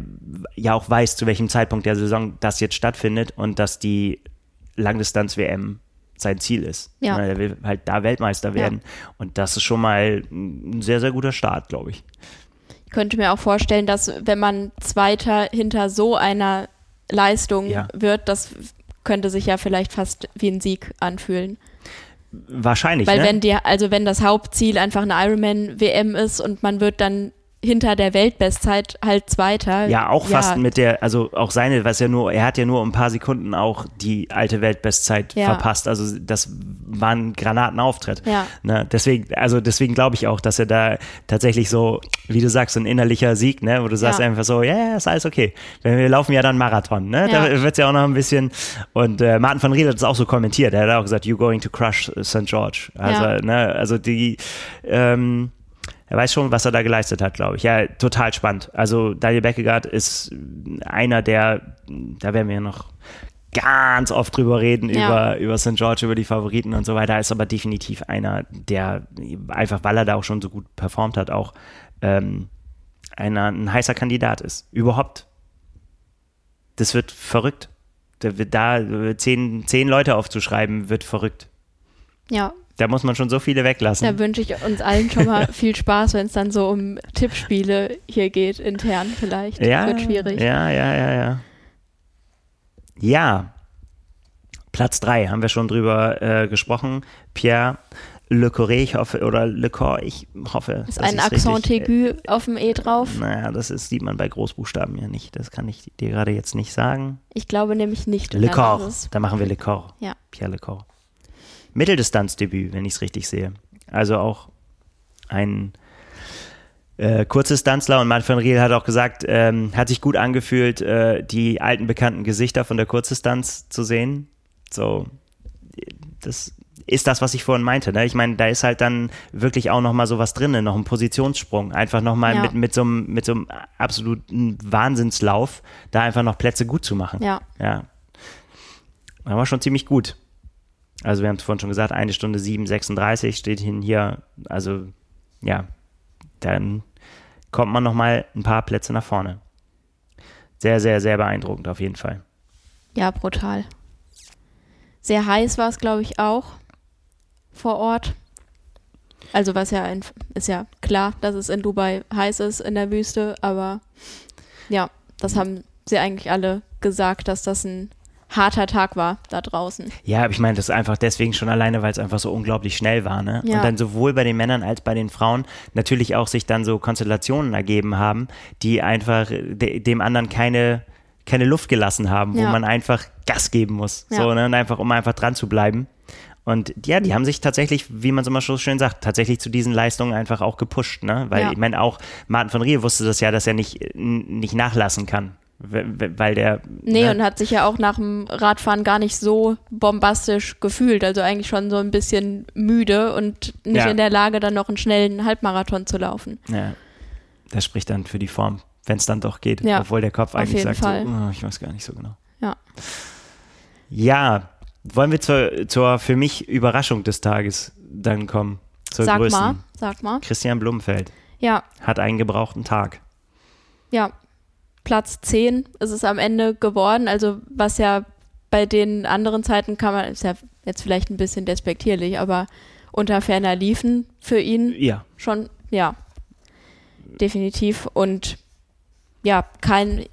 Speaker 1: ja auch weiß, zu welchem Zeitpunkt der Saison das jetzt stattfindet und dass die Langdistanz-WM sein Ziel ist.
Speaker 2: Ja.
Speaker 1: Ne, Er will halt da Weltmeister werden. Und das ist schon mal ein sehr, sehr guter Start, glaube ich.
Speaker 2: ich könnte mir auch vorstellen, dass wenn man Zweiter hinter so einer Leistung
Speaker 1: Ja.
Speaker 2: wird, das könnte sich ja vielleicht fast wie ein Sieg anfühlen.
Speaker 1: Wahrscheinlich,
Speaker 2: Weil
Speaker 1: ne?
Speaker 2: wenn die, also wenn das Hauptziel einfach eine Ironman WM ist und man wird dann hinter der Weltbestzeit halt Zweiter.
Speaker 1: Ja, auch fast mit der, also auch seine, was ja nur, er hat ja nur um ein paar Sekunden auch die alte Weltbestzeit
Speaker 2: Ja.
Speaker 1: verpasst. Also das war ein Granatenauftritt.
Speaker 2: Ja.
Speaker 1: Ne? Deswegen, also deswegen glaube ich auch, dass er da tatsächlich so, wie du sagst, so ein innerlicher Sieg, ne, wo du sagst einfach so, ja, ja, ist alles okay. Wir, wir laufen ja dann Marathon, ne? Da wird es ja auch noch ein bisschen. Und äh, Martin van Riel hat es auch so kommentiert. Er hat auch gesagt, you going to crush St. George. Also, ne, also die, ähm, er weiß schon, was er da geleistet hat, glaube ich. Ja, total spannend. Also Daniel Beckegaard ist einer der, da werden wir ja noch ganz oft drüber reden,
Speaker 2: Ja.
Speaker 1: über, über St. George, über die Favoriten und so weiter. Ist aber definitiv einer, der einfach, weil er da auch schon so gut performt hat, auch ähm, einer, ein heißer Kandidat ist. Überhaupt. Das wird verrückt. Da, wird da zehn, zehn Leute aufzuschreiben, wird verrückt.
Speaker 2: Ja,
Speaker 1: Da muss man schon so viele weglassen.
Speaker 2: da wünsche ich uns allen schon mal viel Spaß, wenn es dann so um Tippspiele hier geht, intern vielleicht.
Speaker 1: Ja,
Speaker 2: Wird schwierig.
Speaker 1: Ja, ja, ja, ja. Ja, Platz 3 haben wir schon drüber äh, gesprochen. Pierre Le Corre, ich hoffe, oder Le Corps, ich hoffe.
Speaker 2: Ist ein Accent aigu auf dem E drauf?
Speaker 1: Naja, das ist, sieht man bei Großbuchstaben ja nicht. Das kann ich dir gerade jetzt nicht sagen.
Speaker 2: Ich glaube nämlich nicht.
Speaker 1: Le
Speaker 2: das ist-
Speaker 1: da machen wir Le Corps.
Speaker 2: Ja.
Speaker 1: Pierre Le Corps. Mitteldistanzdebüt, wenn ich es richtig sehe. Also auch ein äh, Kurzdistanzler und Manfred Riel hat auch gesagt, ähm, hat sich gut angefühlt, äh, die alten bekannten Gesichter von der Kurzdistanz zu sehen. So, das ist das, was ich vorhin meinte. Ne? Ich meine, da ist halt dann wirklich auch nochmal sowas drin, noch ein Positionsssprung. Einfach nochmal
Speaker 2: Ja.
Speaker 1: mit, mit, so einem, mit so einem absoluten Wahnsinnslauf, da einfach noch Plätze gut zu machen.
Speaker 2: Ja.
Speaker 1: Ja. Das war schon ziemlich gut. Also wir haben es vorhin schon gesagt, eine Stunde 7, 36 steht hin hier. Also ja, dann kommt man nochmal ein paar Plätze nach vorne. Sehr, sehr, sehr beeindruckend auf jeden Fall.
Speaker 2: Ja, brutal. Sehr heiß war es, glaube ich, auch vor Ort. Also was ja ein, ist ja klar, dass es in Dubai heiß ist in der Wüste, aber ja, das haben sie eigentlich alle gesagt, dass das ein harter Tag war da draußen.
Speaker 1: Ja, aber ich meine, das ist einfach deswegen schon alleine, weil es einfach so unglaublich schnell war, ne?
Speaker 2: Ja.
Speaker 1: Und dann sowohl bei den Männern als bei den Frauen natürlich auch sich dann so Konstellationen ergeben haben, die einfach de dem anderen keine, keine Luft gelassen haben, wo
Speaker 2: Ja.
Speaker 1: man einfach Gas geben muss.
Speaker 2: Ja.
Speaker 1: So, ne? Und einfach, um einfach dran zu bleiben. Und ja, die haben sich tatsächlich, wie man es immer so schön sagt, tatsächlich zu diesen Leistungen einfach auch gepusht, ne? Weil
Speaker 2: Ja.
Speaker 1: ich meine, auch Martin von Riel wusste das ja, dass er nicht, nicht nachlassen kann. Weil der.
Speaker 2: Nee,
Speaker 1: ne?
Speaker 2: und hat sich ja auch nach dem Radfahren gar nicht so bombastisch gefühlt. Also eigentlich schon so ein bisschen müde und nicht
Speaker 1: Ja.
Speaker 2: in der Lage, dann noch einen schnellen Halbmarathon zu laufen.
Speaker 1: Ja, das spricht dann für die Form, wenn es dann doch geht.
Speaker 2: Ja,
Speaker 1: Obwohl der Kopf eigentlich sagt, so, oh, ich weiß gar nicht so genau.
Speaker 2: Ja.
Speaker 1: Ja, wollen wir zur, zur für mich Überraschung des Tages dann kommen? Zur
Speaker 2: Sag
Speaker 1: größten.
Speaker 2: mal, sag mal.
Speaker 1: Christian Blumenfeld
Speaker 2: Ja,
Speaker 1: hat einen gebrauchten Tag.
Speaker 2: ja. Platz 10 ist es am Ende geworden. Also was ja bei den anderen Zeiten kann man, ist ja jetzt vielleicht ein bisschen despektierlich, aber unter ferner liefen für ihn
Speaker 1: Ja,
Speaker 2: schon, ja, definitiv. Und ja, kein,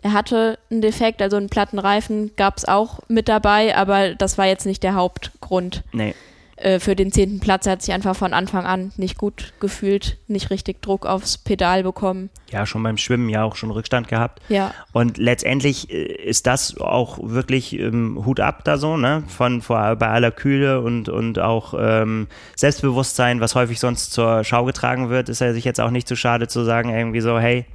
Speaker 2: er hatte einen Defekt, also einen platten Reifen gab es auch mit dabei, aber das war jetzt nicht der Hauptgrund
Speaker 1: nee.
Speaker 2: Äh, für den zehnten Platz. Er hat sich einfach von Anfang an nicht gut gefühlt, nicht richtig Druck aufs Pedal bekommen.
Speaker 1: Ja, schon beim Schwimmen ja auch schon Rückstand gehabt.
Speaker 2: Ja,
Speaker 1: Und letztendlich äh, ist das auch wirklich ähm, Hut ab da so, ne? Von vor, bei aller Kühle und, und auch ähm, Selbstbewusstsein, was häufig sonst zur Schau getragen wird, ist er sich jetzt auch nicht zu schade zu sagen, irgendwie so, hey,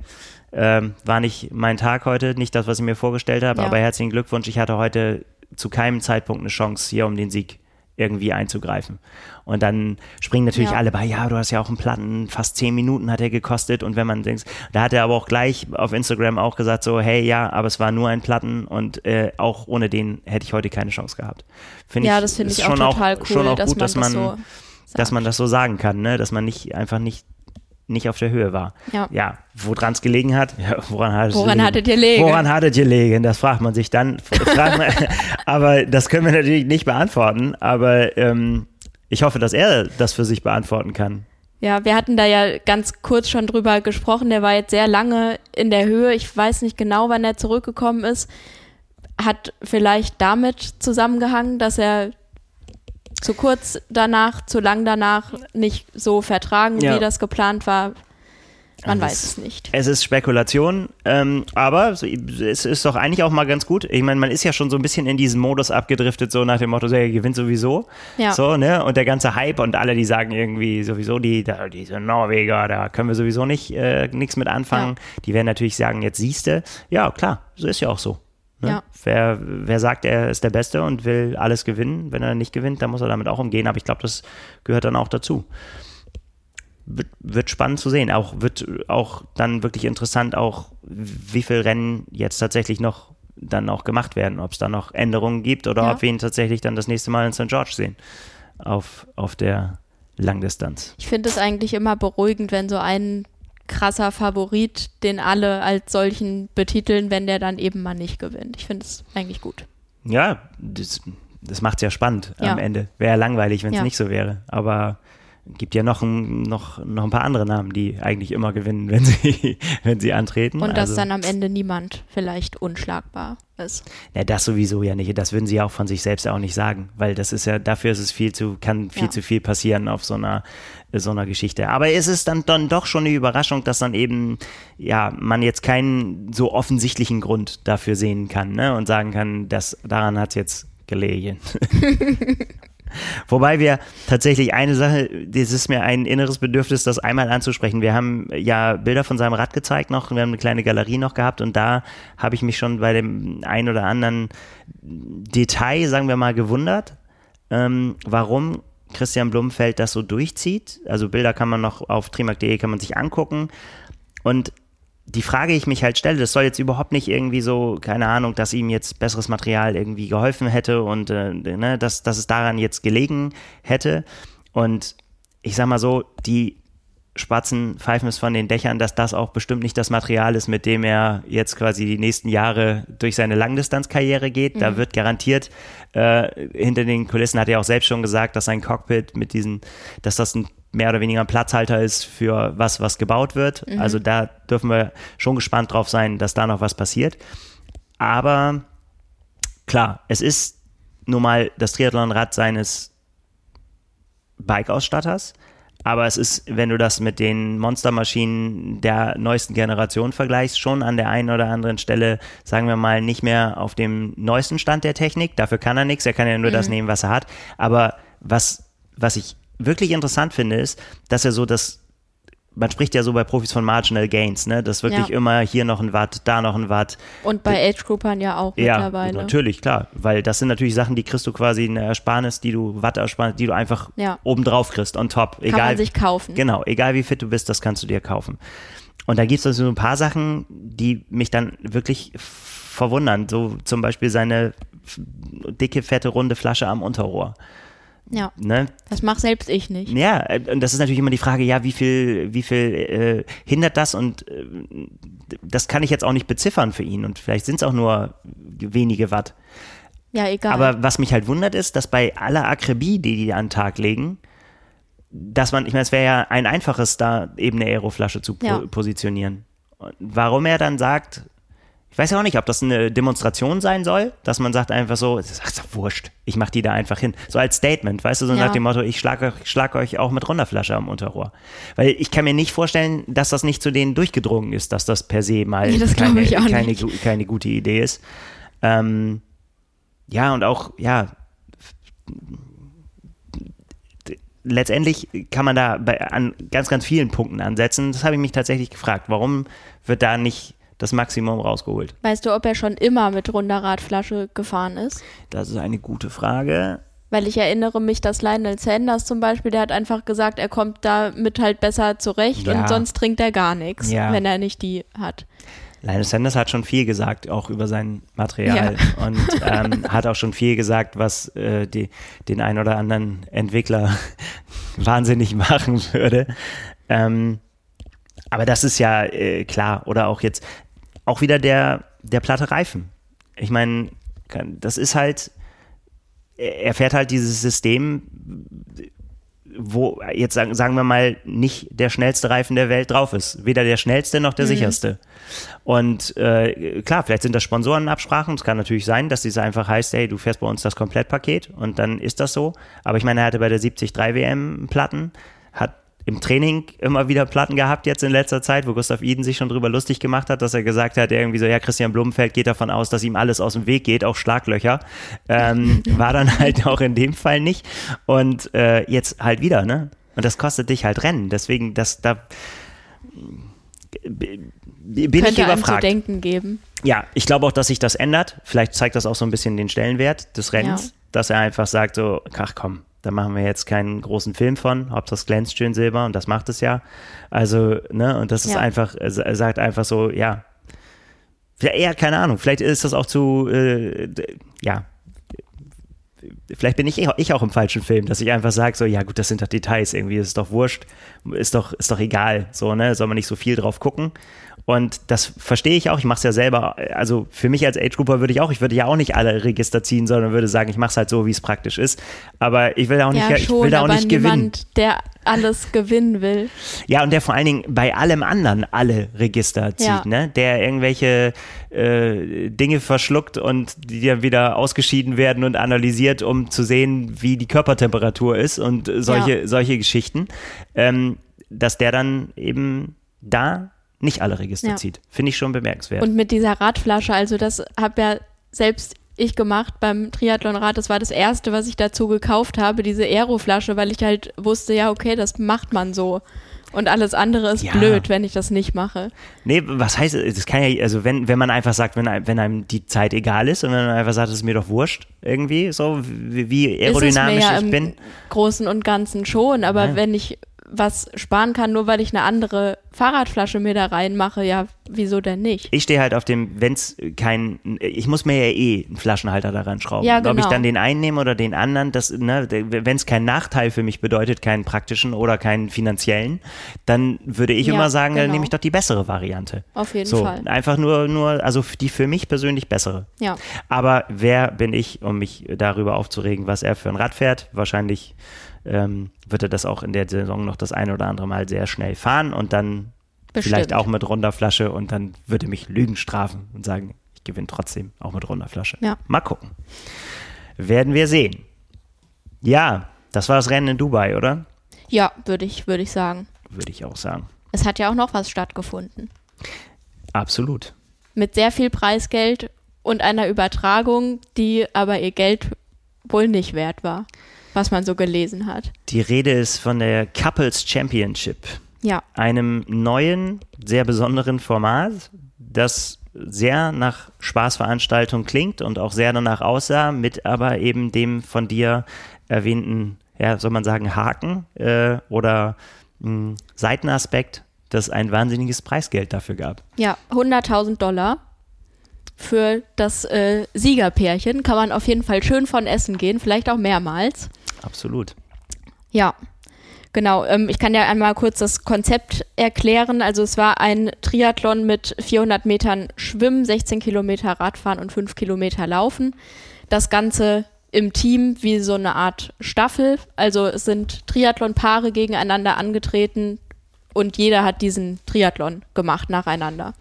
Speaker 1: ähm, war nicht mein Tag heute, nicht das, was ich mir vorgestellt habe,
Speaker 2: Ja.
Speaker 1: aber herzlichen Glückwunsch, ich hatte heute zu keinem Zeitpunkt eine Chance, hier um den Sieg irgendwie einzugreifen. Und dann springen natürlich
Speaker 2: Ja.
Speaker 1: alle bei, ja, du hast ja auch einen Platten, fast zehn Minuten hat er gekostet und wenn man denkt, da hat er aber auch gleich auf Instagram auch gesagt so, hey, ja, aber es war nur ein Platten und äh, auch ohne den hätte ich heute keine Chance gehabt. Find
Speaker 2: ja, das finde ich auch
Speaker 1: schon
Speaker 2: total cool,
Speaker 1: schon auch
Speaker 2: dass,
Speaker 1: gut,
Speaker 2: man
Speaker 1: dass man,
Speaker 2: das so
Speaker 1: dass man das so sagen kann, ne, dass man nicht einfach nicht nicht auf der Höhe war.
Speaker 2: Ja.
Speaker 1: ja woran es gelegen hat, ja, woran hat es
Speaker 2: Woran
Speaker 1: gelegen?
Speaker 2: hattet ihr gelegen?
Speaker 1: Woran hattet ihr gelegen? Das fragt man sich dann. Fragt man, aber das können wir natürlich nicht beantworten. Aber ähm, ich hoffe, dass er das für sich beantworten kann.
Speaker 2: Ja, wir hatten da ja ganz kurz schon drüber gesprochen. Der war jetzt sehr lange in der Höhe. Ich weiß nicht genau, wann er zurückgekommen ist. Hat vielleicht damit zusammengehangen, dass er zu kurz danach, zu lang danach nicht so vertragen,
Speaker 1: Ja.
Speaker 2: wie das geplant war. Man
Speaker 1: Also
Speaker 2: weiß es nicht.
Speaker 1: Es ist Spekulation, ähm, aber es ist doch eigentlich auch mal ganz gut. Ich meine, man ist ja schon so ein bisschen in diesen Modus abgedriftet, so nach dem Motto, so, er gewinnt sowieso.
Speaker 2: Ja.
Speaker 1: So, ne? Und der ganze Hype und alle, die sagen irgendwie sowieso, die, da, diese Norweger, da können wir sowieso nicht äh, nichts mit anfangen. Die werden natürlich sagen, jetzt siehste. Ja, klar, so ist ja auch so. Ne?
Speaker 2: Ja.
Speaker 1: Wer, wer sagt, er ist der Beste und will alles gewinnen, wenn er nicht gewinnt, dann muss er damit auch umgehen. Aber ich glaube, das gehört dann auch dazu wird, wird spannend zu sehen. Auch wird auch dann wirklich interessant, auch wie viele Rennen jetzt tatsächlich noch dann auch gemacht werden, ob es da noch Änderungen gibt oder
Speaker 2: Ja.
Speaker 1: ob wir ihn tatsächlich dann das nächste Mal in St. George sehen auf, auf der Langdistanz.
Speaker 2: Ich finde es eigentlich immer beruhigend, wenn so ein krasser Favorit, den alle als solchen betiteln, wenn der dann eben mal nicht gewinnt. Ich finde es eigentlich gut.
Speaker 1: Ja, das, das macht es ja spannend
Speaker 2: Ja.
Speaker 1: am Ende. Wäre langweilig, wenn es
Speaker 2: Ja.
Speaker 1: nicht so wäre. Aber gibt ja noch ein, noch, noch ein paar andere Namen, die eigentlich immer gewinnen, wenn sie, wenn sie antreten.
Speaker 2: Und dass
Speaker 1: Also-
Speaker 2: dann am Ende niemand vielleicht unschlagbar ist.
Speaker 1: Ja, das sowieso ja nicht. Das würden sie ja auch von sich selbst auch nicht sagen, weil das ist ja, dafür ist es viel zu, kann viel
Speaker 2: Ja.
Speaker 1: zu viel passieren auf so einer, so einer Geschichte. Aber es ist dann, dann doch schon eine Überraschung, dass dann eben, ja, man jetzt keinen so offensichtlichen Grund dafür sehen kann, ne, und sagen kann, dass daran hat es jetzt gelegen. Wobei wir tatsächlich eine Sache, das ist mir ein inneres Bedürfnis, das einmal anzusprechen. Wir haben ja Bilder von seinem Rad gezeigt noch, wir haben eine kleine Galerie noch gehabt und da habe ich mich schon bei dem ein oder anderen Detail, sagen wir mal, gewundert, ähm, warum Christian Blumenfeld das so durchzieht. Also Bilder kann man noch auf trimark.de kann man sich angucken und die Frage, ich mich halt stelle, das soll jetzt überhaupt nicht irgendwie so, keine Ahnung, dass ihm jetzt besseres Material irgendwie geholfen hätte und äh, ne, dass, dass es daran jetzt gelegen hätte. Und ich sag mal so, die Spatzen pfeifen es von den Dächern, dass das auch bestimmt nicht das Material ist, mit dem er jetzt quasi die nächsten Jahre durch seine Langdistanzkarriere geht. Da wird garantiert äh, hinter den Kulissen, hat er auch selbst schon gesagt, dass sein Cockpit mit diesen, dass das ein mehr oder weniger ein Platzhalter ist für was, was gebaut wird. Also da dürfen wir schon gespannt drauf sein, dass da noch was passiert. Aber klar, es ist nun mal das Triathlonrad seines Bike-Ausstatters. Aber es ist, wenn du das mit den Monstermaschinen der neuesten Generation vergleichst, schon an der einen oder anderen Stelle, sagen wir mal, nicht mehr auf dem neuesten Stand der Technik. Dafür kann er nichts, er kann ja nur das nehmen, was er hat. Aber was, was ich wirklich interessant finde, ist, dass er so das man spricht ja so bei Profis von Marginal Gains, ne? Das wirklich
Speaker 2: Ja.
Speaker 1: immer hier noch ein Watt, da noch ein Watt.
Speaker 2: Und bei Age-Groupern ja auch
Speaker 1: Ja,
Speaker 2: mittlerweile.
Speaker 1: natürlich, klar. Weil das sind natürlich Sachen, die kriegst du quasi eine Ersparnis, die du, Wattersparnis, die du einfach
Speaker 2: Ja.
Speaker 1: obendrauf kriegst, on top.
Speaker 2: Kann
Speaker 1: Egal,
Speaker 2: man sich kaufen.
Speaker 1: Genau, egal wie fit du bist, das kannst du dir kaufen. Und da gibt es also so ein paar Sachen, die mich dann wirklich verwundern. So zum Beispiel seine dicke, fette, runde Flasche am Unterrohr.
Speaker 2: Ja,
Speaker 1: Ne?
Speaker 2: das mache selbst ich nicht.
Speaker 1: Ja, äh, und das ist natürlich immer die Frage, ja, wie viel, wie viel äh, hindert das? Und äh, das kann ich jetzt auch nicht beziffern für ihn. Und vielleicht sind es auch nur wenige Watt.
Speaker 2: Ja, egal.
Speaker 1: Aber was mich halt wundert ist, dass bei aller Akribie, die die an den Tag legen, dass man, ich meine, es wäre ja ein einfaches, da eben eine Aeroflasche zu po
Speaker 2: Ja.
Speaker 1: positionieren. Und warum er dann sagt, ich weiß ja auch nicht, ob das eine Demonstration sein soll, dass man sagt einfach so, es ist doch wurscht, ich mach die da einfach hin. So als Statement, weißt du, so
Speaker 2: Ja.
Speaker 1: nach dem Motto, ich schlag euch, schlag euch auch mit runder Flasche am Unterrohr. Weil ich kann mir nicht vorstellen, dass das nicht zu denen durchgedrungen ist, dass das per se mal
Speaker 2: Nee, das
Speaker 1: keine, keine, keine gute Idee ist. Ähm, ja, und auch, ja, letztendlich kann man da bei, an ganz, ganz vielen Punkten ansetzen. Das habe ich mich tatsächlich gefragt. Warum wird da nicht das Maximum rausgeholt?
Speaker 2: weißt du, ob er schon immer mit runder Radflasche gefahren ist?
Speaker 1: Das ist eine gute Frage.
Speaker 2: Weil ich erinnere mich, dass Lionel Sanders zum Beispiel, der hat einfach gesagt, er kommt damit halt besser zurecht
Speaker 1: Ja.
Speaker 2: und sonst trinkt er gar nichts,
Speaker 1: Ja.
Speaker 2: wenn er nicht die hat.
Speaker 1: Lionel Sanders hat schon viel gesagt, auch über sein Material und ähm, hat auch schon viel gesagt, was äh, die, den ein oder anderen Entwickler wahnsinnig machen würde. Ähm, aber das ist ja äh, klar. Oder auch jetzt auch wieder der, der platte Reifen. Ich meine, das ist halt, er fährt halt dieses System, wo jetzt sagen, sagen wir mal nicht der schnellste Reifen der Welt drauf ist. Weder der schnellste noch der sicherste. Und äh, klar, vielleicht sind das Sponsorenabsprachen. Es kann natürlich sein, dass diese einfach heißt, hey, du fährst bei uns das Komplettpaket und dann ist das so. Aber ich meine, er hatte bei der 73 WM Platten, hat im Training immer wieder Platten gehabt jetzt in letzter Zeit, wo Gustav Iden sich schon drüber lustig gemacht hat, dass er gesagt hat, irgendwie so, ja, Christian Blumenfeld geht davon aus, dass ihm alles aus dem Weg geht, auch Schlaglöcher. Ähm, war dann halt auch in dem Fall nicht. Und äh, jetzt halt wieder, ne? Und das kostet dich halt Rennen. Deswegen, das da bin
Speaker 2: Könnte
Speaker 1: ich überfragt.
Speaker 2: einem zu denken geben.
Speaker 1: Ja, ich glaube auch, dass sich das ändert. Vielleicht zeigt das auch so ein bisschen den Stellenwert des Rennens,
Speaker 2: Ja.
Speaker 1: dass er einfach sagt so, ach komm, da machen wir jetzt keinen großen Film von, Hauptsache es glänzt schön silber und das macht es ja. Also, ne, und das ist
Speaker 2: Ja.
Speaker 1: einfach, er sagt einfach so, ja, ja, eher, keine Ahnung, vielleicht ist das auch zu, äh, ja, vielleicht bin ich, ich auch im falschen Film, dass ich einfach sage, so, ja gut, das sind doch Details, irgendwie ist doch wurscht, ist doch, ist doch egal, so, ne, soll man nicht so viel drauf gucken. Und das verstehe ich auch, ich mache es ja selber, also für mich als Age-Grouper würde ich auch, ich würde ja auch nicht alle Register ziehen, sondern würde sagen, ich mache es halt so, wie es praktisch ist. Aber ich will da auch nicht,
Speaker 2: ja,
Speaker 1: ich
Speaker 2: schon,
Speaker 1: will da auch nicht gewinnen.
Speaker 2: der alles gewinnen will.
Speaker 1: Ja, und der vor allen Dingen bei allem anderen alle Register zieht,
Speaker 2: Ja.
Speaker 1: ne? Der irgendwelche äh, Dinge verschluckt und die dann wieder ausgeschieden werden und analysiert, um zu sehen, wie die Körpertemperatur ist und solche,
Speaker 2: Ja.
Speaker 1: solche Geschichten. Ähm, dass der dann eben da nicht alle Register
Speaker 2: Ja.
Speaker 1: zieht. Finde ich schon bemerkenswert.
Speaker 2: Und mit dieser Radflasche, also das habe ja selbst ich gemacht beim Triathlonrad. Das war das erste, was ich dazu gekauft habe, diese Aeroflasche, weil ich halt wusste, ja, okay, das macht man so. Und alles andere ist
Speaker 1: Ja.
Speaker 2: blöd, wenn ich das nicht mache.
Speaker 1: Nee, was heißt, das kann ja, also wenn, wenn man einfach sagt, wenn, einem- wenn einem die Zeit egal ist und wenn man einfach sagt, es ist mir doch wurscht, irgendwie, so wie, wie
Speaker 2: ist es mir
Speaker 1: aerodynamisch
Speaker 2: ja
Speaker 1: ich
Speaker 2: im
Speaker 1: bin.
Speaker 2: Großen und Ganzen schon, aber
Speaker 1: Ja.
Speaker 2: wenn ich was sparen kann, nur weil ich eine andere Fahrradflasche mir da reinmache, ja, wieso denn nicht?
Speaker 1: Ich stehe halt auf dem, wenn es kein, ich muss mir ja eh einen Flaschenhalter daran schrauben.
Speaker 2: Ja,
Speaker 1: Ob ich
Speaker 2: genau.
Speaker 1: dann den einen nehme oder den anderen, das, ne, wenn es keinen Nachteil für mich bedeutet, keinen praktischen oder keinen finanziellen, dann würde ich
Speaker 2: Ja,
Speaker 1: immer sagen, dann
Speaker 2: genau.
Speaker 1: nehme ich doch die bessere Variante.
Speaker 2: Auf jeden
Speaker 1: so,
Speaker 2: Fall.
Speaker 1: einfach nur, nur, also die für mich persönlich bessere.
Speaker 2: Ja.
Speaker 1: Aber wer bin ich, um mich darüber aufzuregen, was er für ein Rad fährt? Wahrscheinlich ähm, wird er das auch in der Saison noch das ein oder andere Mal sehr schnell fahren und dann
Speaker 2: Bestimmt.
Speaker 1: vielleicht auch mit runder Flasche und dann würde mich Lügen strafen und sagen, ich gewinne trotzdem auch mit runder Flasche.
Speaker 2: Ja.
Speaker 1: Mal gucken. Werden wir sehen. Ja, das war das Rennen in Dubai, oder?
Speaker 2: Ja, würde ich, würde ich sagen.
Speaker 1: Würde ich auch sagen.
Speaker 2: Es hat ja auch noch was stattgefunden.
Speaker 1: Absolut.
Speaker 2: Mit sehr viel Preisgeld und einer Übertragung, die aber ihr Geld wohl nicht wert war, was man so gelesen hat.
Speaker 1: Die Rede ist von der Couples Championship.
Speaker 2: Ja,
Speaker 1: einem neuen, sehr besonderen Format, das sehr nach Spaßveranstaltung klingt und auch sehr danach aussah, mit aber eben dem von dir erwähnten, ja, soll man sagen, Haken äh, oder mh, Seitenaspekt, dass ein wahnsinniges Preisgeld dafür gab.
Speaker 2: ja, 100.000 Dollar für das äh, Siegerpärchen kann man auf jeden Fall schön von essen gehen, vielleicht auch mehrmals.
Speaker 1: Absolut.
Speaker 2: Ja, genau. Ähm, ich kann ja einmal kurz das Konzept erklären. Also es war ein Triathlon mit 400 Metern Schwimmen, 16 Kilometer Radfahren und 5 Kilometer Laufen. Das Ganze im Team wie so eine Art Staffel. Also es sind Triathlon-Paare gegeneinander angetreten und jeder hat diesen Triathlon gemacht nacheinander.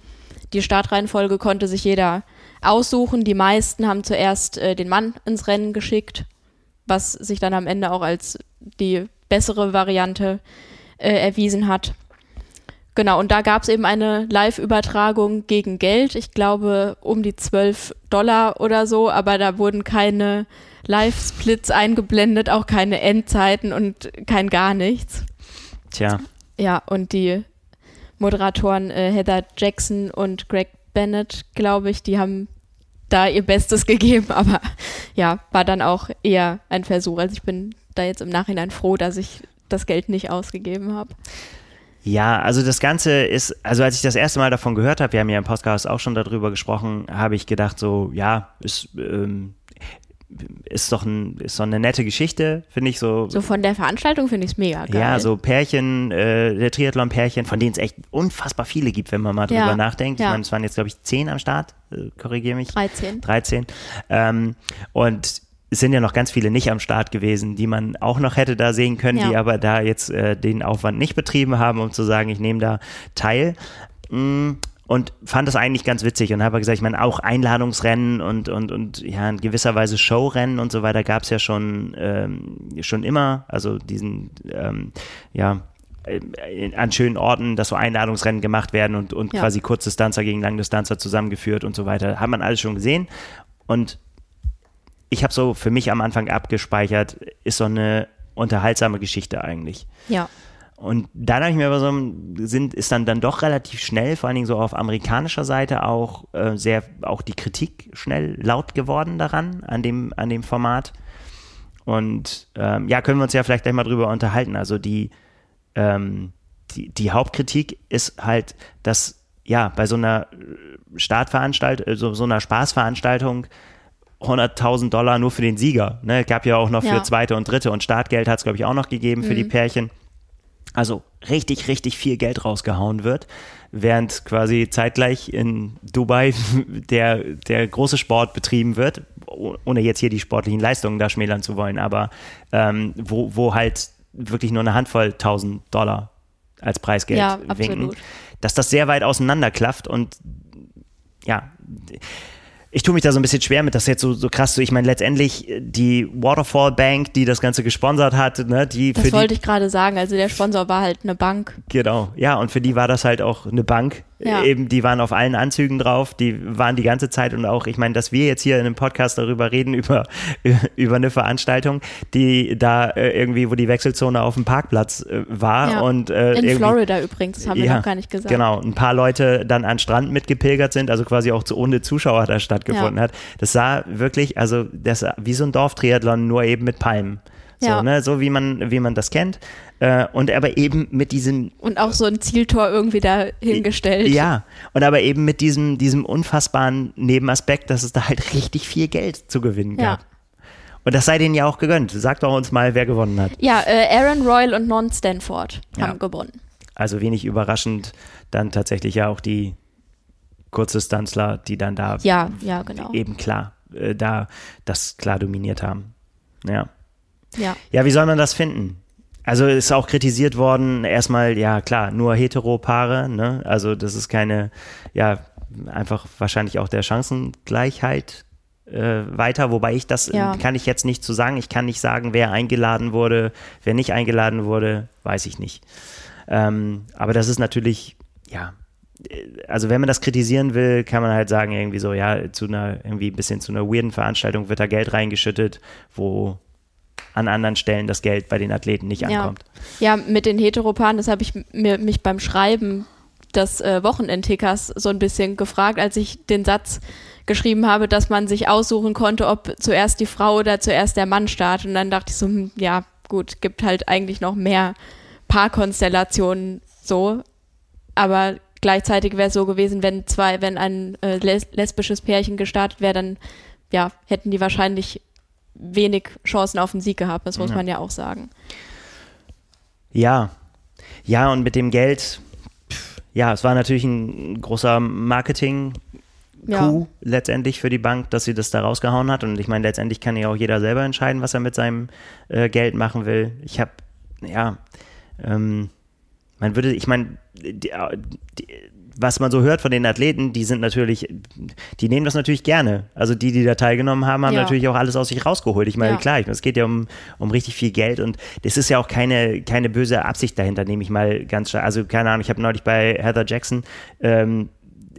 Speaker 2: Die Startreihenfolge konnte sich jeder aussuchen. Die meisten haben zuerst äh, den Mann ins Rennen geschickt, was sich dann am Ende auch als die bessere Variante äh, erwiesen hat. Genau, und da gab es eben eine Live-Übertragung gegen Geld, ich glaube um die 12 Dollar oder so, aber da wurden keine Live-Splits eingeblendet, auch keine Endzeiten und kein gar nichts.
Speaker 1: Tja,
Speaker 2: Ja, und die Moderatoren äh, Heather Jackson und Greg Bennett, glaube ich, die haben da ihr Bestes gegeben, aber ja, war dann auch eher ein Versuch. Also ich bin da jetzt im Nachhinein froh, dass ich das Geld nicht ausgegeben habe.
Speaker 1: Ja, also das Ganze ist, also als ich das erste Mal davon gehört habe, wir haben ja im Podcast auch schon darüber gesprochen, habe ich gedacht so, ja, ist, ähm, ist doch ein, ist doch eine nette Geschichte, finde ich so.
Speaker 2: So von der Veranstaltung finde ich es mega geil.
Speaker 1: Ja, so Pärchen, äh, der Triathlon-Pärchen, von denen es echt unfassbar viele gibt, wenn man mal
Speaker 2: Ja,
Speaker 1: drüber nachdenkt. Ich
Speaker 2: ja.
Speaker 1: meine, es waren jetzt, glaube ich, zehn am Start, äh, korrigiere mich.
Speaker 2: 13.
Speaker 1: 13. Ähm, und es sind ja noch ganz viele nicht am Start gewesen, die man auch noch hätte da sehen können,
Speaker 2: Ja.
Speaker 1: die aber da jetzt äh, den Aufwand nicht betrieben haben, um zu sagen, ich nehme da teil. Mm, Und fand das eigentlich ganz witzig und habe gesagt, ich meine, auch Einladungsrennen und, und, und ja, in gewisser Weise Showrennen und so weiter gab es ja schon, ähm, schon immer. Also diesen, ähm, ja, äh, an schönen Orten, dass so Einladungsrennen gemacht werden und, und
Speaker 2: Ja.
Speaker 1: quasi Kurzdistanzer gegen Langdistanzer zusammengeführt und so weiter. Hat man alles schon gesehen. Und ich habe so für mich am Anfang abgespeichert, ist so eine unterhaltsame Geschichte eigentlich.
Speaker 2: Ja.
Speaker 1: Und dann habe ich mir aber so, sind, ist dann, dann doch relativ schnell, vor allen Dingen so auf amerikanischer Seite auch äh, sehr, auch die Kritik schnell laut geworden daran, an dem, an dem Format. Und ähm, ja, können wir uns ja vielleicht gleich mal drüber unterhalten. Also die, ähm, die, die Hauptkritik ist halt, dass ja, bei so einer Startveranstaltung, so, so einer Spaßveranstaltung 100.000 Dollar nur für den Sieger. Ne? Gab ja auch noch
Speaker 2: Ja.
Speaker 1: für zweite und dritte und Startgeld hat es, glaube ich, auch noch gegeben für die Pärchen. Also richtig, richtig viel Geld rausgehauen wird, während quasi zeitgleich in Dubai der, der große Sport betrieben wird, oh- ohne jetzt hier die sportlichen Leistungen da schmälern zu wollen, aber ähm, wo, wo halt wirklich nur eine Handvoll 1000 Dollar als Preisgeld
Speaker 2: Ja,
Speaker 1: winken, dass das sehr weit auseinanderklafft und ja, ich tue mich da so ein bisschen schwer mit, das jetzt so, so krass so. Ich meine, letztendlich äh, die Waterfall Bank, die das Ganze gesponsert hat, ne, die
Speaker 2: Das
Speaker 1: für die
Speaker 2: wollte ich gerade sagen. Also der Sponsor war halt eine Bank.
Speaker 1: Genau, ja, und für die war das halt auch eine Bank.
Speaker 2: Ja.
Speaker 1: Eben, die waren auf allen Anzügen drauf, die waren die ganze Zeit und auch, ich meine, dass wir jetzt hier in einem Podcast darüber reden, über, über eine Veranstaltung, die da äh, irgendwie, wo die Wechselzone auf dem Parkplatz äh, war
Speaker 2: Ja.
Speaker 1: und äh,
Speaker 2: In Florida übrigens, haben wir
Speaker 1: ja,
Speaker 2: noch gar nicht gesagt.
Speaker 1: Genau, ein paar Leute dann an Strand mitgepilgert sind, also quasi auch zu ohne Zuschauer da stattgefunden
Speaker 2: Ja.
Speaker 1: hat. Das sah wirklich, also das wie so ein Dorftriathlon, nur eben mit Palmen. So,
Speaker 2: Ja.
Speaker 1: ne, so wie man, wie man das kennt. Äh, und aber eben mit diesem
Speaker 2: Und auch so ein Zieltor irgendwie da hingestellt.
Speaker 1: ja, und aber eben mit diesem, diesem unfassbaren Nebenaspekt, dass es da halt richtig viel Geld zu gewinnen
Speaker 2: Ja.
Speaker 1: gab. Und das sei denen ja auch gegönnt. Sag doch uns mal, wer gewonnen hat.
Speaker 2: Ja, äh, Aaron Royal und Non Stanford
Speaker 1: Ja.
Speaker 2: haben gewonnen.
Speaker 1: Also wenig überraschend dann tatsächlich ja auch die Kurzdistanzler, die dann da
Speaker 2: Ja, ja, genau.
Speaker 1: eben klar, äh, da das klar dominiert haben. Ja.
Speaker 2: Ja.
Speaker 1: Ja, wie soll man das finden? Also ist auch kritisiert worden, erstmal, ja klar, nur Heteropaare, ne? Also das ist keine, ja, einfach wahrscheinlich auch der Chancengleichheit äh, weiter, wobei ich das
Speaker 2: Ja.
Speaker 1: kann ich jetzt nicht zu sagen. Ich kann nicht sagen, wer eingeladen wurde, wer nicht eingeladen wurde, weiß ich nicht. Ähm, aber das ist natürlich, ja, äh, also wenn man das kritisieren will, kann man halt sagen, irgendwie so, ja, zu einer, irgendwie ein bisschen zu einer weirden Veranstaltung wird da Geld reingeschüttet, wo an anderen Stellen das Geld bei den Athleten nicht
Speaker 2: Ja.
Speaker 1: ankommt.
Speaker 2: Ja, mit den Heteropaaren, das habe ich mir, mich beim Schreiben des äh, Wochenendtickers so ein bisschen gefragt, als ich den Satz geschrieben habe, dass man sich aussuchen konnte, ob zuerst die Frau oder zuerst der Mann startet. Und dann dachte ich so, hm, ja, gut, gibt halt eigentlich noch mehr Paarkonstellationen so. Aber gleichzeitig wäre es so gewesen, wenn zwei, wenn ein äh, les lesbisches Pärchen gestartet wäre, dann ja, hätten die wahrscheinlich wenig Chancen auf den Sieg gehabt, das muss
Speaker 1: Ja.
Speaker 2: man ja auch sagen.
Speaker 1: Ja, ja, und mit dem Geld, ja, es war natürlich ein großer Marketing.
Speaker 2: Ja.
Speaker 1: Coup letztendlich für die Bank, dass sie das da rausgehauen hat. Und ich meine, letztendlich kann ja auch jeder selber entscheiden, was er mit seinem äh, Geld machen will. Ich habe, ja, ähm, man würde, ich meine, die, was man so hört von den Athleten, die sind natürlich, die nehmen das natürlich gerne. Also die, die da teilgenommen haben, haben
Speaker 2: Ja.
Speaker 1: natürlich auch alles aus sich rausgeholt. Ich meine,
Speaker 2: Ja.
Speaker 1: klar, ich, es geht ja um, um richtig viel Geld und es ist ja auch keine, keine böse Absicht dahinter, nehme ich mal ganz stark. Also keine Ahnung, ich habe neulich bei Heather Jackson, ähm,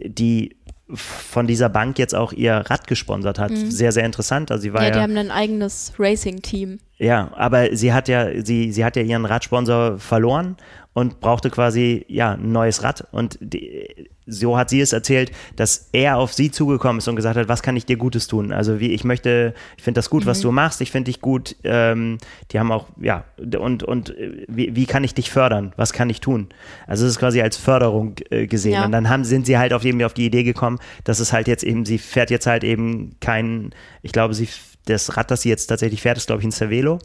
Speaker 1: die von dieser Bank jetzt auch ihr Rad gesponsert hat. Sehr, sehr interessant. Also sie war
Speaker 2: Mhm. Ja,
Speaker 1: ja,
Speaker 2: die haben ein eigenes Racing-Team.
Speaker 1: ja, aber sie hat ja, sie, sie hat ja ihren Radsponsor verloren und brauchte quasi ja ein neues Rad. Und die, so hat sie es erzählt, dass er auf sie zugekommen ist und gesagt hat, was kann ich dir Gutes tun? Also wie ich möchte, ich finde das gut, was du machst, ich finde dich gut. Ähm, die haben auch, ja, und, und äh, wie, wie kann ich dich fördern? Was kann ich tun? Also es ist quasi als Förderung äh, gesehen.
Speaker 2: Ja.
Speaker 1: Und dann haben, sind sie halt auf, eben auf die Idee gekommen, dass es halt jetzt eben, sie fährt jetzt halt eben kein, ich glaube, sie das Rad, das sie jetzt tatsächlich fährt, ist, glaube ich, ein Cervelo.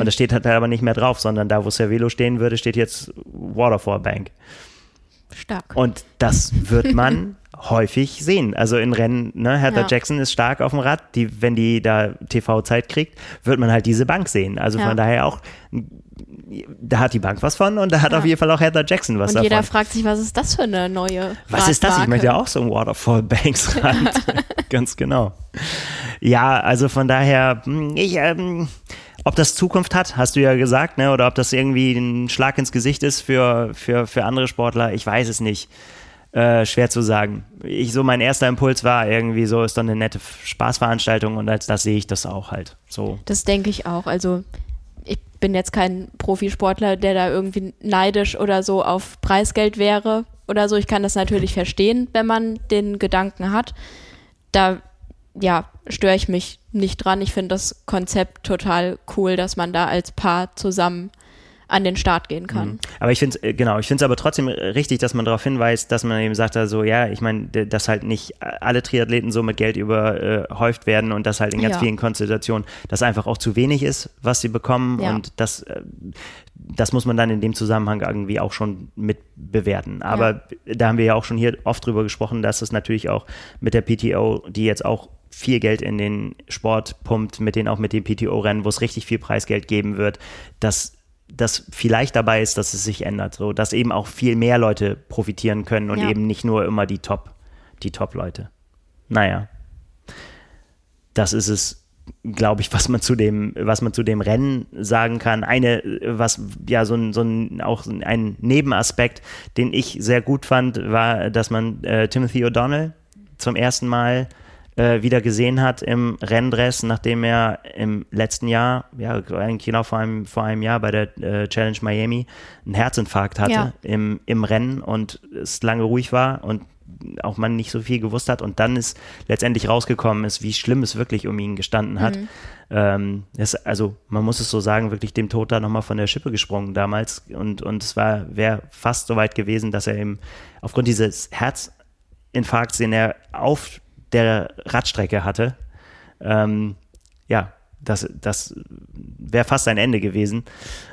Speaker 1: Und das steht halt aber nicht mehr drauf, sondern da, wo Cervelo stehen würde, steht jetzt Waterfall Bank.
Speaker 2: Stark.
Speaker 1: Und das wird man häufig sehen. Also in Rennen, ne, Heather
Speaker 2: Ja.
Speaker 1: Jackson ist stark auf dem Rad, die, wenn die da TV-Zeit kriegt, wird man halt diese Bank sehen. Also
Speaker 2: Ja.
Speaker 1: von daher auch, da hat die Bank was von und da hat
Speaker 2: Ja.
Speaker 1: auf jeden Fall auch Heather Jackson was
Speaker 2: Und
Speaker 1: davon.
Speaker 2: jeder fragt sich, was ist das für eine neue
Speaker 1: Was ist das? Ich
Speaker 2: Radmarke?
Speaker 1: möchte ja auch so ein Waterfall Banks Rad. Ganz genau. Ja, also von daher, hm, ich, ähm, Ob das Zukunft hat, hast du ja gesagt, ne? oder ob das irgendwie ein Schlag ins Gesicht ist für, für, für andere Sportler, ich weiß es nicht. Äh, schwer zu sagen. Ich so mein erster Impuls war irgendwie so ist dann eine nette Spaßveranstaltung und als das sehe ich das auch halt so.
Speaker 2: Das denke ich auch. Also ich bin jetzt kein Profisportler, der da irgendwie neidisch oder so auf Preisgeld wäre oder so. Ich kann das natürlich verstehen, wenn man den Gedanken hat. Da ja, störe ich mich nicht dran. Ich finde das Konzept total cool, dass man da als Paar zusammen an den Start gehen kann. Mhm.
Speaker 1: Aber ich finde es, äh, genau, ich finde es aber trotzdem richtig, dass man darauf hinweist, dass man eben sagt, also ja, ich meine, dass halt nicht alle Triathleten so mit Geld überhäuft werden und dass halt in ganz ja. vielen Konstellationen das einfach auch zu wenig ist, was sie bekommen ja. und das, äh, das muss man dann in dem Zusammenhang irgendwie auch schon mit bewerten. Aber ja. da haben wir ja auch schon hier oft drüber gesprochen, dass es natürlich auch mit der PTO, die jetzt auch viel Geld in den Sport pumpt, mit denen auch mit den PTO-Rennen, wo es richtig viel Preisgeld geben wird, dass das vielleicht dabei ist, dass es sich ändert, so dass eben auch viel mehr Leute profitieren können und ja. eben nicht nur immer die Top, die Top-Leute. Naja, das ist es, glaube ich, was man zu dem, was man zu dem Rennen sagen kann. Eine, was ja so ein, so ein auch ein Nebenaspekt, den ich sehr gut fand, war, dass man äh, Timothy O'Donnell zum ersten Mal äh, wieder gesehen hat im Renndress, nachdem er im letzten Jahr, ja, eigentlich genau vor einem, vor einem Jahr bei der äh, Challenge Miami einen Herzinfarkt hatte ja. im, im Rennen und es lange ruhig war und auch man nicht so viel gewusst hat und dann ist letztendlich rausgekommen ist, wie schlimm es wirklich um ihn gestanden hat. Mhm. Ähm, das, also man muss es so sagen, wirklich dem Tod da nochmal von der Schippe gesprungen damals und, und es war, wäre fast so weit gewesen, dass er eben aufgrund dieses Herzinfarkts, den er auf der Radstrecke hatte. Ähm, ja, das, das wäre fast ein Ende gewesen.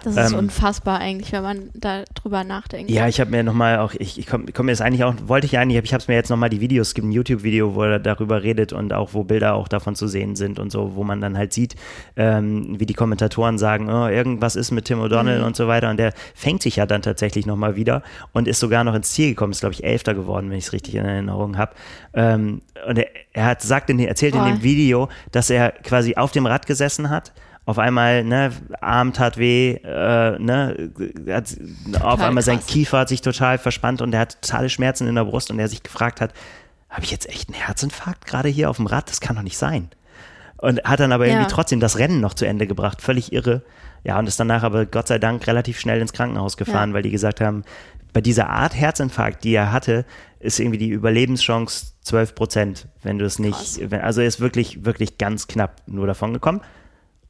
Speaker 2: Das ist ähm, unfassbar eigentlich, wenn man da drüber nachdenkt.
Speaker 1: Ja, ich habe mir nochmal auch, ich, ich komme komm mir das eigentlich auch, wollte ich eigentlich, ich habe es mir jetzt nochmal die Videos, es gibt ein YouTube-Video, wo er darüber redet und auch wo Bilder auch davon zu sehen sind und so, wo man dann halt sieht, ähm, wie die Kommentatoren sagen, oh, irgendwas ist mit Tim O'Donnell mhm. und so weiter und der fängt sich ja dann tatsächlich nochmal wieder und ist sogar noch ins Ziel gekommen, ist glaube ich Elfter geworden, wenn ich es richtig in Erinnerung habe. Ähm, und er, er, hat sagt in, erzählt oh. in dem Video, dass er quasi auf dem Rad gesessen hat auf einmal, ne, Arm tat weh, äh, ne, hat, auf einmal krass. sein Kiefer hat sich total verspannt und er hat totale Schmerzen in der Brust und er sich gefragt hat, habe ich jetzt echt einen Herzinfarkt gerade hier auf dem Rad? Das kann doch nicht sein. Und hat dann aber ja. irgendwie trotzdem das Rennen noch zu Ende gebracht, völlig irre. Ja, und ist danach aber Gott sei Dank relativ schnell ins Krankenhaus gefahren, ja. weil die gesagt haben, bei dieser Art Herzinfarkt, die er hatte, ist irgendwie die Überlebenschance 12 Prozent, wenn du es nicht, wenn, also er ist wirklich, wirklich ganz knapp nur davon gekommen.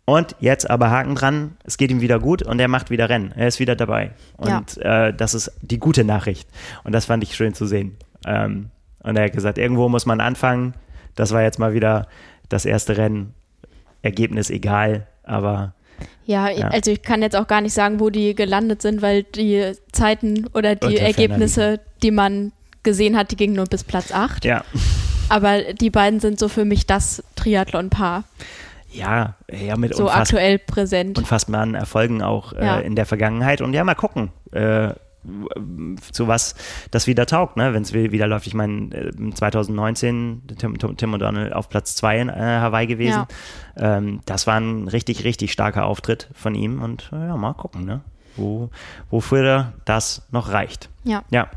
Speaker 1: Und jetzt aber Haken dran, es geht ihm wieder gut und er macht wieder Rennen. Er ist wieder dabei. Und ja. äh, das ist die gute Nachricht. Und das fand ich schön zu sehen. Ähm, und er hat gesagt, irgendwo muss man anfangen. Das war jetzt mal wieder das erste Rennen. Ergebnis egal, aber.
Speaker 2: Ja, ja, also ich kann jetzt auch gar nicht sagen, wo die gelandet sind, weil die Zeiten oder die Ergebnisse, die man gesehen hat, die gingen nur bis Platz 8.
Speaker 1: Ja.
Speaker 2: Aber die beiden sind so für mich das Triathlon-Paar
Speaker 1: ja, ja mit
Speaker 2: so aktuell präsent.
Speaker 1: unfassbaren Erfolgen auch äh, ja. in der Vergangenheit. Und ja, mal gucken, äh, zu was das wieder taugt, ne? wenn es wieder läuft. Ich meine, 2019 äh, Tim, Tim O'Donnell auf Platz 2 in äh, Hawaii gewesen. Ja. Ähm, das war ein richtig, richtig starker Auftritt von ihm. Und äh, ja, mal gucken, ne? Wo, wofür das noch reicht.
Speaker 2: Ja. ja.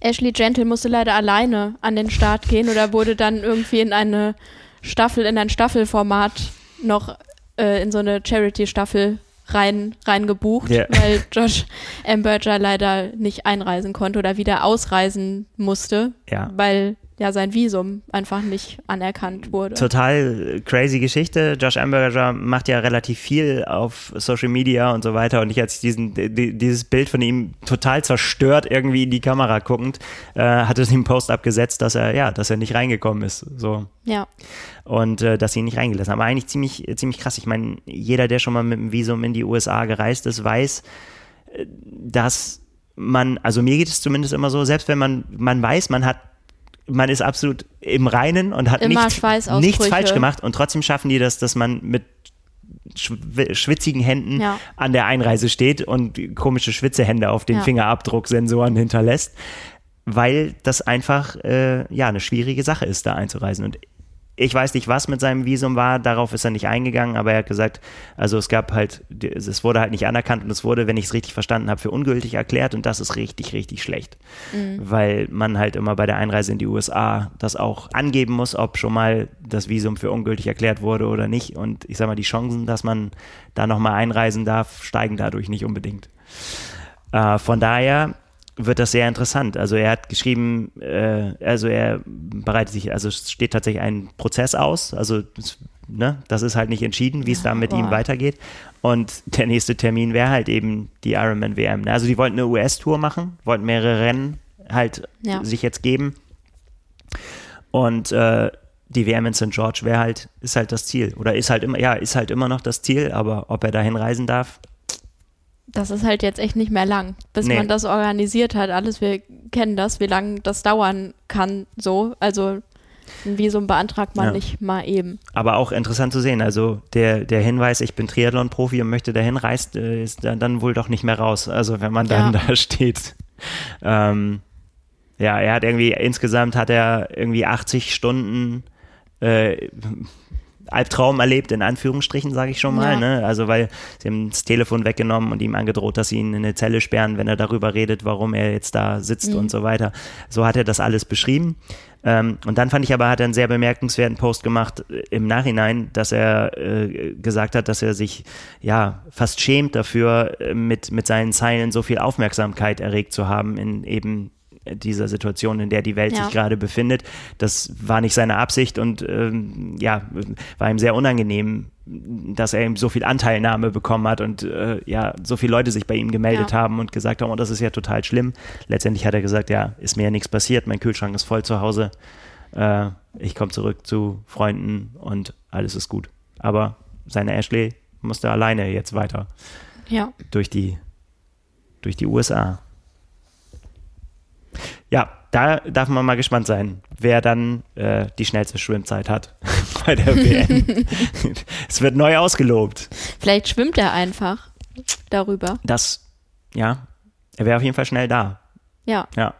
Speaker 2: Ashley Gentle musste leider alleine an den Start gehen oder wurde dann irgendwie in eine Staffel, in ein Staffelformat noch äh, in so eine Charity-Staffel rein, rein gebucht, yeah. weil Josh Amberger leider nicht einreisen konnte oder wieder ausreisen musste, ja. weil ja sein Visum einfach nicht anerkannt wurde.
Speaker 1: Total crazy Geschichte. Josh Amberger macht ja relativ viel auf Social Media und so weiter und ich als diesen dieses Bild von ihm total zerstört irgendwie in die Kamera guckend, äh, hatte es ihm Post abgesetzt, dass er ja, dass er nicht reingekommen ist, so.
Speaker 2: Ja.
Speaker 1: Und äh, dass sie ihn nicht reingelassen haben. Aber eigentlich ziemlich ziemlich krass. Ich meine, jeder, der schon mal mit dem Visum in die USA gereist ist, weiß, äh, dass man, also mir geht es zumindest immer so, selbst wenn man man weiß, man hat man ist absolut im Reinen und hat nicht, nichts falsch gemacht und trotzdem schaffen die das, dass man mit schwitzigen Händen ja. an der Einreise steht und komische Schwitzehände auf den ja. Fingerabdrucksensoren hinterlässt, weil das einfach äh, ja eine schwierige Sache ist, da einzureisen. Und Ich weiß nicht, was mit seinem Visum war, darauf ist er nicht eingegangen, aber er hat gesagt, also es gab halt, es wurde halt nicht anerkannt und es wurde, wenn ich es richtig verstanden habe, für ungültig erklärt und das ist richtig, richtig schlecht. Mhm. Weil man halt immer bei der Einreise in die USA das auch angeben muss, ob schon mal das Visum für ungültig erklärt wurde oder nicht. Und ich sag mal, die Chancen, dass man da nochmal einreisen darf, steigen dadurch nicht unbedingt. Äh, von daher wird das sehr interessant. Also er hat geschrieben, äh, also er bereitet sich, also es steht tatsächlich ein Prozess aus, also ne, das ist halt nicht entschieden, wie es ja, da mit boah. ihm weitergeht. Und der nächste Termin wäre halt eben die Ironman WM. Ne? Also die wollten eine US-Tour machen, wollten mehrere Rennen halt ja. sich jetzt geben. Und äh, die WM in St. George wäre halt, ist halt das Ziel. Oder ist halt immer, ja, ist halt immer noch das Ziel, aber ob er dahin reisen darf,
Speaker 2: das ist halt jetzt echt nicht mehr lang, bis nee. man das organisiert hat. Alles, wir kennen das, wie lange das dauern kann, so. Also ein Visum beantragt man ja. nicht mal eben.
Speaker 1: Aber auch interessant zu sehen. Also der, der Hinweis, ich bin Triathlon-Profi und möchte dahin reist, äh, ist dann wohl doch nicht mehr raus. Also wenn man dann ja. da steht. Ähm, ja, er hat irgendwie, insgesamt hat er irgendwie 80 Stunden äh, Albtraum erlebt, in Anführungsstrichen, sage ich schon mal. Ja. Ne? Also, weil sie haben das Telefon weggenommen und ihm angedroht, dass sie ihn in eine Zelle sperren, wenn er darüber redet, warum er jetzt da sitzt mhm. und so weiter. So hat er das alles beschrieben. Ähm, und dann fand ich aber, hat er einen sehr bemerkenswerten Post gemacht äh, im Nachhinein, dass er äh, gesagt hat, dass er sich ja fast schämt dafür, äh, mit, mit seinen Zeilen so viel Aufmerksamkeit erregt zu haben in eben dieser Situation, in der die Welt ja. sich gerade befindet. Das war nicht seine Absicht und ähm, ja, war ihm sehr unangenehm, dass er eben so viel Anteilnahme bekommen hat und äh, ja, so viele Leute sich bei ihm gemeldet ja. haben und gesagt haben, oh, das ist ja total schlimm. Letztendlich hat er gesagt, ja, ist mir ja nichts passiert, mein Kühlschrank ist voll zu Hause. Äh, ich komme zurück zu Freunden und alles ist gut. Aber seine Ashley musste alleine jetzt weiter
Speaker 2: ja.
Speaker 1: durch die durch die USA. Ja, da darf man mal gespannt sein, wer dann äh, die schnellste Schwimmzeit hat bei der WM. es wird neu ausgelobt.
Speaker 2: Vielleicht schwimmt er einfach darüber.
Speaker 1: Das, ja, er wäre auf jeden Fall schnell da.
Speaker 2: Ja.
Speaker 1: Ja.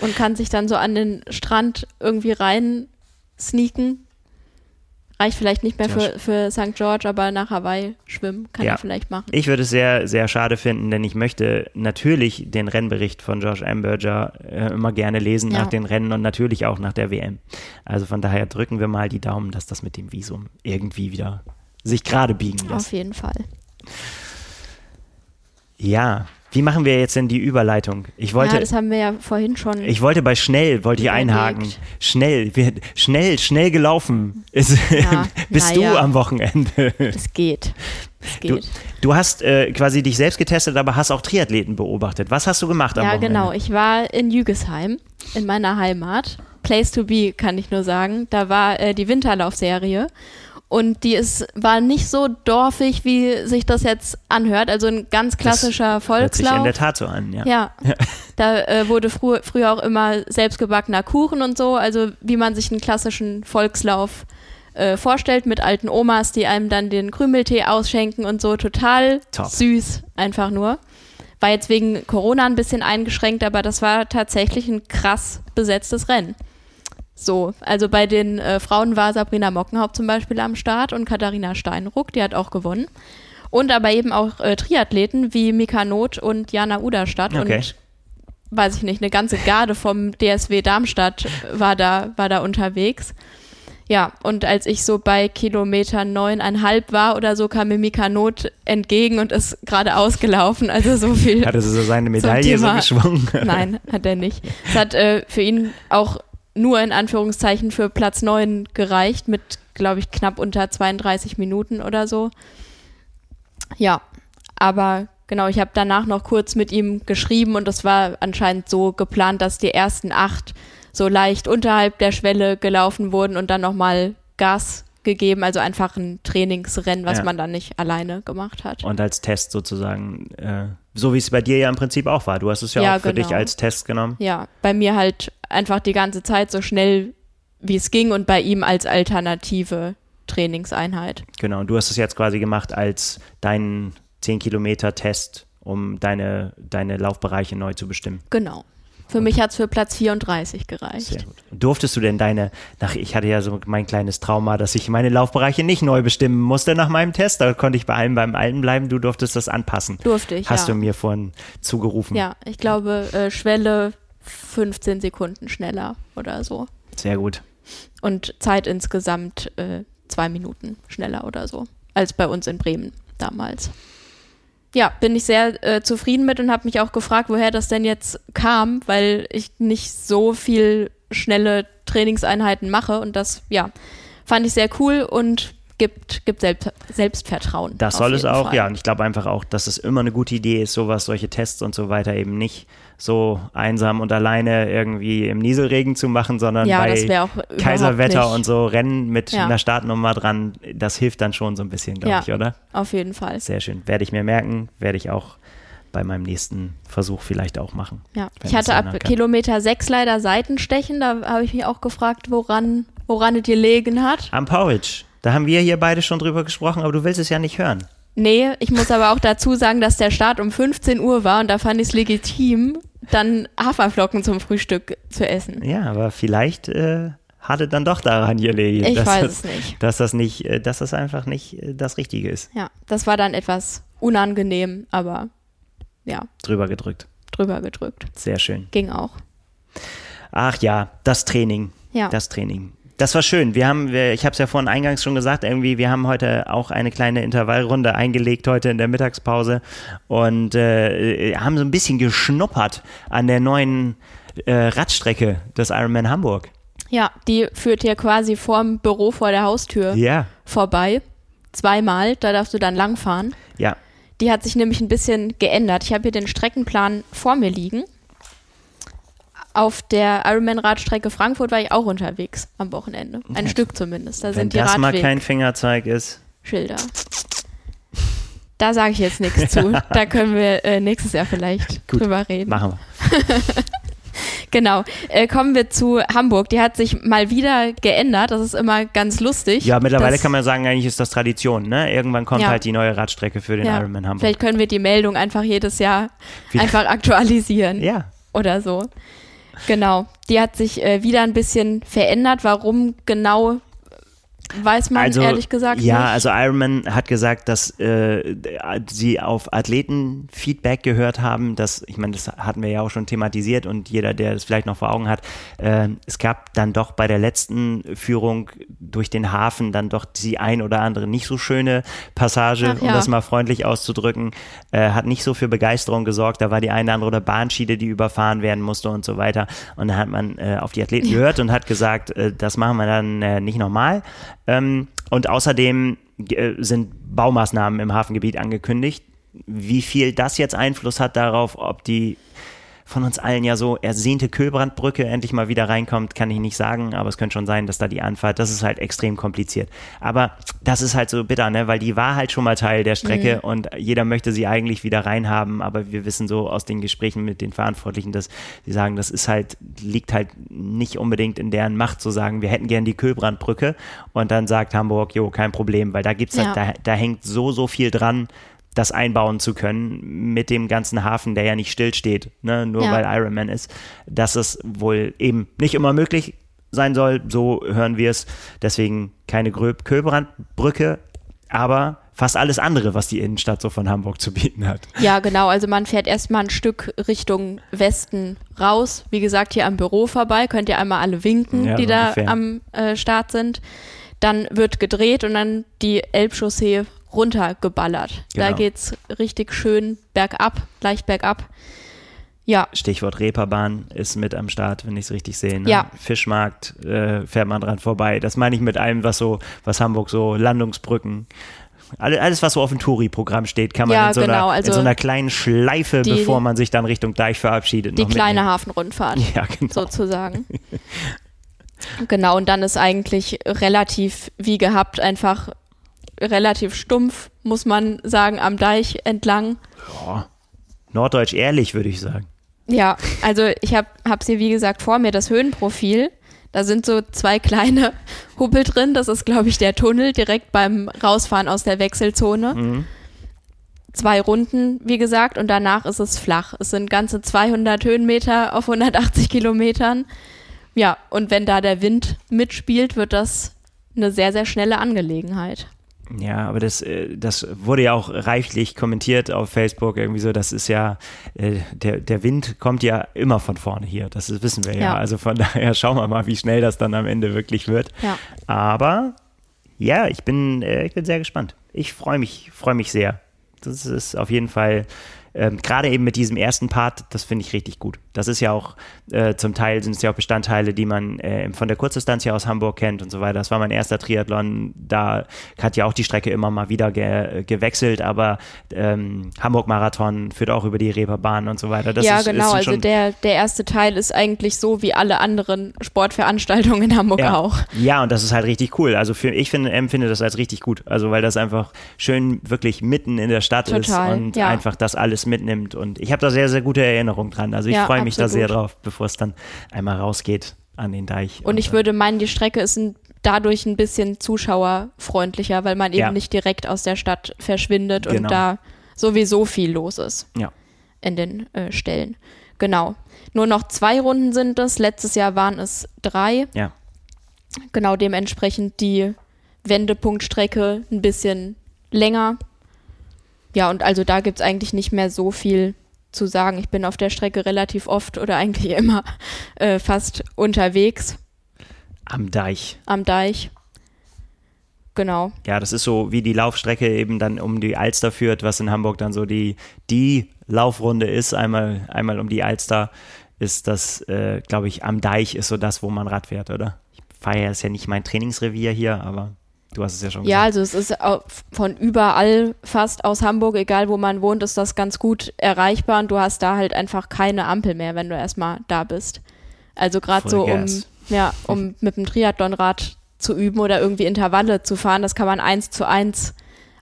Speaker 2: Und kann sich dann so an den Strand irgendwie rein sneaken Reicht vielleicht nicht mehr für, für St. George, aber nach Hawaii schwimmen kann ja. er vielleicht machen.
Speaker 1: Ich würde es sehr, sehr schade finden, denn ich möchte natürlich den Rennbericht von Josh Amberger äh, immer gerne lesen ja. nach den Rennen und natürlich auch nach der WM. Also von daher drücken wir mal die Daumen, dass das mit dem Visum irgendwie wieder sich gerade biegen lässt.
Speaker 2: Auf jeden Fall.
Speaker 1: Ja, wie machen wir jetzt denn die Überleitung? Ich wollte, ja,
Speaker 2: das haben wir ja vorhin schon.
Speaker 1: Ich wollte bei schnell, wollte ich einhaken. Schnell, wir, schnell, schnell gelaufen. Ist, ja, bist du ja. am Wochenende?
Speaker 2: Es geht. Es geht.
Speaker 1: Du, du hast äh, quasi dich selbst getestet, aber hast auch Triathleten beobachtet. Was hast du gemacht am
Speaker 2: ja,
Speaker 1: Wochenende?
Speaker 2: Ja, genau. Ich war in Jügesheim, in meiner Heimat. Place to be, kann ich nur sagen. Da war äh, die Winterlaufserie. Und die ist, war nicht so dorfig, wie sich das jetzt anhört. Also ein ganz klassischer das Volkslauf. Hört sich in
Speaker 1: der Tat so an, ja.
Speaker 2: Ja. Da äh, wurde frü früher auch immer selbstgebackener Kuchen und so. Also wie man sich einen klassischen Volkslauf äh, vorstellt mit alten Omas, die einem dann den Krümeltee ausschenken und so. Total Top. süß, einfach nur. War jetzt wegen Corona ein bisschen eingeschränkt, aber das war tatsächlich ein krass besetztes Rennen. So, also bei den äh, Frauen war Sabrina Mockenhaupt zum Beispiel am Start und Katharina Steinruck, die hat auch gewonnen. Und aber eben auch äh, Triathleten wie Mika Not und Jana Uderstadt okay. und weiß ich nicht, eine ganze Garde vom DSW Darmstadt war da, war da unterwegs. Ja, und als ich so bei Kilometer neuneinhalb war oder so, kam mir Mika Not entgegen und ist gerade ausgelaufen. Also so viel.
Speaker 1: Hat er so seine Medaille so geschwungen?
Speaker 2: Nein, hat er nicht. Es hat äh, für ihn auch nur in Anführungszeichen für Platz 9 gereicht mit, glaube ich, knapp unter 32 Minuten oder so. Ja, aber genau, ich habe danach noch kurz mit ihm geschrieben und es war anscheinend so geplant, dass die ersten acht so leicht unterhalb der Schwelle gelaufen wurden und dann nochmal Gas gegeben, also einfach ein Trainingsrennen, was ja. man dann nicht alleine gemacht hat.
Speaker 1: Und als Test sozusagen, äh, so wie es bei dir ja im Prinzip auch war. Du hast es ja, ja auch für genau. dich als Test genommen.
Speaker 2: Ja, bei mir halt einfach die ganze Zeit so schnell, wie es ging und bei ihm als alternative Trainingseinheit.
Speaker 1: Genau, und du hast es jetzt quasi gemacht als deinen 10 Kilometer Test, um deine, deine Laufbereiche neu zu bestimmen.
Speaker 2: Genau. Für mich hat es für Platz 34 gereicht.
Speaker 1: Sehr gut. Durftest du denn deine, nach, ich hatte ja so mein kleines Trauma, dass ich meine Laufbereiche nicht neu bestimmen musste nach meinem Test. Da konnte ich bei allem beim Alten bleiben. Du durftest das anpassen.
Speaker 2: Durfte ich,
Speaker 1: Hast
Speaker 2: ja.
Speaker 1: du mir vorhin zugerufen.
Speaker 2: Ja, ich glaube, äh, Schwelle 15 Sekunden schneller oder so.
Speaker 1: Sehr gut.
Speaker 2: Und Zeit insgesamt äh, zwei Minuten schneller oder so, als bei uns in Bremen damals. Ja, bin ich sehr äh, zufrieden mit und habe mich auch gefragt, woher das denn jetzt kam, weil ich nicht so viel schnelle Trainingseinheiten mache. Und das, ja, fand ich sehr cool und gibt, gibt Selbst, Selbstvertrauen.
Speaker 1: Das soll es auch,
Speaker 2: Fall.
Speaker 1: ja. Und ich glaube einfach auch, dass es immer eine gute Idee ist, sowas, solche Tests und so weiter eben nicht so einsam und alleine irgendwie im Nieselregen zu machen, sondern
Speaker 2: Ja,
Speaker 1: bei Kaiserwetter und so Rennen mit
Speaker 2: Ja.
Speaker 1: einer Startnummer dran. Das hilft dann schon so ein bisschen, glaube
Speaker 2: Ja.
Speaker 1: ich, oder?
Speaker 2: Auf jeden Fall.
Speaker 1: Sehr schön. Werde ich mir merken, werde ich auch bei meinem nächsten Versuch vielleicht auch machen.
Speaker 2: Ja, ich hatte ab
Speaker 1: kann.
Speaker 2: Kilometer 6 leider Seitenstechen. Da habe ich mich auch gefragt, woran, woran es gelegen hat.
Speaker 1: Am Porridge. Da haben wir hier beide schon drüber gesprochen, aber du willst es ja nicht hören.
Speaker 2: Nee, ich muss aber auch dazu sagen, dass der Start um 15 Uhr war und da fand ich es legitim, dann Haferflocken zum Frühstück zu essen.
Speaker 1: Ja, aber vielleicht äh, hat es dann doch daran gelegen,
Speaker 2: Ich
Speaker 1: dass,
Speaker 2: weiß
Speaker 1: das,
Speaker 2: es nicht.
Speaker 1: dass das nicht, äh, dass das einfach nicht äh, das Richtige ist.
Speaker 2: Ja, das war dann etwas unangenehm, aber ja,
Speaker 1: Drüber gedrückt.
Speaker 2: drüber gedrückt.
Speaker 1: Sehr schön.
Speaker 2: Ging auch.
Speaker 1: Ach ja, das Training.
Speaker 2: Ja.
Speaker 1: Das Training. Das war schön. Wir haben, wir, ich habe es ja vorhin eingangs schon gesagt, irgendwie, wir haben heute auch eine kleine Intervallrunde eingelegt heute in der Mittagspause und äh, haben so ein bisschen geschnuppert an der neuen äh, Radstrecke des Ironman Hamburg.
Speaker 2: Ja, die führt hier quasi vorm Büro vor der Haustür
Speaker 1: Ja,
Speaker 2: vorbei. Zweimal, da darfst du dann langfahren.
Speaker 1: ja.
Speaker 2: Die hat sich nämlich ein bisschen geändert. Ich habe hier den Streckenplan vor mir liegen. Auf der Ironman-Radstrecke Frankfurt war ich auch unterwegs am Wochenende. Ein Stück zumindest. Da
Speaker 1: Wenn
Speaker 2: sind die
Speaker 1: das mal kein. Fingerzeig ist.
Speaker 2: Da sage ich jetzt nichts zu. Da können wir äh, nächstes Jahr vielleicht
Speaker 1: Gut,
Speaker 2: drüber reden.
Speaker 1: Machen wir.
Speaker 2: Genau. Äh, kommen wir zu Hamburg. Die hat sich mal wieder geändert. Das ist immer ganz lustig.
Speaker 1: Ja, mittlerweile kann man sagen, eigentlich ist das Tradition. Ne? Irgendwann kommt
Speaker 2: Ja.
Speaker 1: halt die neue Radstrecke für den
Speaker 2: ja,
Speaker 1: Ironman Hamburg.
Speaker 2: Vielleicht können wir die Meldung einfach jedes Jahr
Speaker 1: Wie-
Speaker 2: einfach aktualisieren.
Speaker 1: Ja,
Speaker 2: oder so. Genau. Die hat sich äh, wieder ein bisschen verändert. Warum genau, weiß man
Speaker 1: also,
Speaker 2: ehrlich gesagt
Speaker 1: ja,
Speaker 2: nicht.
Speaker 1: also Ironman hat gesagt, dass äh, sie auf Athletenfeedback gehört haben. Das, ich meine, das hatten wir ja auch schon thematisiert und jeder, der das vielleicht noch vor Augen hat, äh, es gab dann doch bei der letzten Führung durch den Hafen dann doch die ein oder andere nicht so schöne Passage,
Speaker 2: Ach
Speaker 1: um
Speaker 2: ja.
Speaker 1: das mal freundlich auszudrücken, äh, hat nicht so für Begeisterung gesorgt. Da war die eine oder andere Bahnschiene, die überfahren werden musste und so weiter. Und da hat man äh, auf die Athleten gehört und hat gesagt, äh, das machen wir dann äh, nicht nochmal. Ähm, und außerdem äh, sind Baumaßnahmen im Hafengebiet angekündigt. Wie viel das jetzt Einfluss hat darauf, ob die von uns allen ja so ersehnte Kühlbrandbrücke endlich mal wieder reinkommt, kann ich nicht sagen, aber es könnte schon sein, dass da die Anfahrt, das ist halt extrem kompliziert. Aber das ist halt so bitter, ne, weil die war halt schon mal Teil der Strecke und jeder möchte sie eigentlich wieder reinhaben, aber wir wissen so aus den Gesprächen mit den Verantwortlichen, dass sie sagen, das ist halt, liegt halt nicht unbedingt in deren Macht zu sagen, wir hätten gern die Kühlbrandbrücke und dann sagt Hamburg, jo, kein Problem, weil da gibt's halt,
Speaker 2: Ja.
Speaker 1: da, da hängt so, so viel dran, das einbauen zu können mit dem ganzen Hafen, der ja nicht stillsteht, ne, nur
Speaker 2: Ja.
Speaker 1: weil Ironman ist, dass es wohl eben nicht immer möglich sein soll, so hören wir es. Deswegen keine Köbrandbrücke, aber fast alles andere, was die Innenstadt so von Hamburg zu bieten hat.
Speaker 2: Ja, genau. Also man fährt erstmal ein Stück Richtung Westen raus. Wie gesagt, hier am Büro vorbei. Könnt ihr einmal alle winken,
Speaker 1: Ja,
Speaker 2: die da
Speaker 1: ungefähr.
Speaker 2: am äh, Start sind. Dann wird gedreht und dann die Elbchaussee runtergeballert. Da
Speaker 1: Genau.
Speaker 2: geht's richtig schön bergab, leicht bergab. Ja,
Speaker 1: Stichwort Reeperbahn ist mit am Start, wenn ich es richtig sehe. Ne?
Speaker 2: Ja.
Speaker 1: Fischmarkt äh, fährt man dran vorbei. Das meine ich mit allem, was so, was Hamburg so, Landungsbrücken, alle- alles, was so auf dem Touri-Programm steht, kann man
Speaker 2: Ja,
Speaker 1: in, so
Speaker 2: genau,
Speaker 1: einer, in
Speaker 2: also
Speaker 1: so einer kleinen Schleife,
Speaker 2: die-
Speaker 1: bevor man sich dann Richtung Deich verabschiedet.
Speaker 2: die kleine
Speaker 1: mitnehmen.
Speaker 2: Hafenrundfahrt.
Speaker 1: Ja, genau.
Speaker 2: sozusagen. genau, und dann ist eigentlich relativ wie gehabt, einfach relativ stumpf, muss man sagen, am Deich entlang.
Speaker 1: Norddeutsch ehrlich, würde ich sagen.
Speaker 2: Ja, also ich habe hab's hier wie gesagt vor mir, das Höhenprofil. Da sind so zwei kleine Hubbel drin. Das ist, glaube ich, der Tunnel direkt beim Rausfahren aus der Wechselzone. zwei Runden, wie gesagt, und danach ist es flach. Es sind ganze 200 Höhenmeter auf 180 Kilometern. Ja, und wenn da der Wind mitspielt, wird das eine sehr, sehr schnelle Angelegenheit.
Speaker 1: Ja, aber das, äh, das wurde ja auch reichlich kommentiert auf Facebook, irgendwie so, das ist ja, äh, der, der Wind kommt ja immer von vorne hier, das wissen wir ja. ja. Also von daher schauen wir mal, wie schnell das dann am Ende wirklich wird. Ja. Aber ja, ich bin, äh, ich bin sehr gespannt. Ich freue mich, freue mich sehr. Das ist auf jeden Fall ähm, gerade eben mit diesem ersten Part, das finde ich richtig gut. Das ist ja auch äh, zum Teil sind es ja auch Bestandteile, die man äh, von der Kurzdistanz hier aus Hamburg kennt und so weiter. Das war mein erster Triathlon. Da hat ja auch die Strecke immer mal wieder ge gewechselt, aber ähm, Hamburg-Marathon führt auch über die Reeperbahn und so weiter.
Speaker 2: Das ja, ist, genau. Ist also der, der erste Teil ist eigentlich so wie alle anderen Sportveranstaltungen in Hamburg
Speaker 1: ja.
Speaker 2: auch.
Speaker 1: Ja, und das ist halt richtig cool. Also für, ich finde, empfinde das als richtig gut. Also weil das einfach schön wirklich mitten in der Stadt Total, ist und ja. einfach das alles mitnimmt. Und ich habe da sehr, sehr gute Erinnerungen dran. Also ich ja, freue mich da sehr drauf, bevor es dann einmal rausgeht an den Deich.
Speaker 2: Und, und ich würde meinen, die Strecke ist ein, dadurch ein bisschen zuschauerfreundlicher, weil man eben ja. nicht direkt aus der Stadt verschwindet genau. und da sowieso viel los ist.
Speaker 1: Ja.
Speaker 2: In den äh, Stellen. Genau. Nur noch zwei Runden sind es. Letztes Jahr waren es drei.
Speaker 1: Ja.
Speaker 2: Genau dementsprechend die Wendepunktstrecke ein bisschen länger. Ja, und also da gibt es eigentlich nicht mehr so viel zu sagen. Ich bin auf der Strecke relativ oft oder eigentlich immer äh, fast unterwegs.
Speaker 1: Am Deich.
Speaker 2: Am Deich. Genau.
Speaker 1: Ja, das ist so, wie die Laufstrecke eben dann um die Alster führt, was in Hamburg dann so die, die Laufrunde ist, einmal, einmal um die Alster, ist das, äh, glaube ich, am Deich ist so das, wo man Rad fährt, oder? Ich fahre ja, ist ja nicht mein Trainingsrevier hier, aber Du hast es ja schon gesagt.
Speaker 2: Ja, also es ist von überall fast aus Hamburg, egal wo man wohnt, ist das ganz gut erreichbar und du hast da halt einfach keine Ampel mehr, wenn du erstmal da bist. Also gerade so, um, ja, um mit dem Triathlonrad zu üben oder irgendwie Intervalle zu fahren, das kann man eins zu eins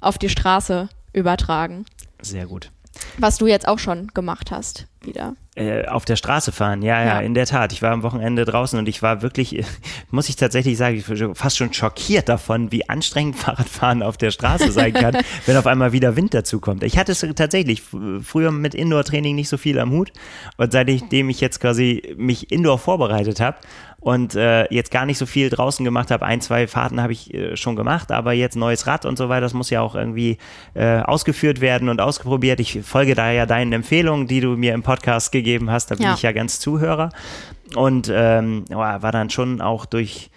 Speaker 2: auf die Straße übertragen.
Speaker 1: Sehr gut.
Speaker 2: Was du jetzt auch schon gemacht hast, wieder.
Speaker 1: Äh, auf der Straße fahren, ja, ja, ja, in der Tat. Ich war am Wochenende draußen und ich war wirklich, muss ich tatsächlich sagen, fast schon schockiert davon, wie anstrengend Fahrradfahren auf der Straße sein kann, wenn auf einmal wieder Wind dazukommt. Ich hatte es tatsächlich früher mit Indoor-Training nicht so viel am Hut und seitdem ich jetzt quasi mich Indoor vorbereitet habe und äh, jetzt gar nicht so viel draußen gemacht habe. Ein, zwei Fahrten habe ich äh, schon gemacht, aber jetzt neues Rad und so weiter, das muss ja auch irgendwie äh, ausgeführt werden und ausprobiert. Ich folge da ja deinen Empfehlungen, die du mir im Podcast gegeben hast, da bin ja. ich ja ganz Zuhörer und ähm, war dann schon auch durch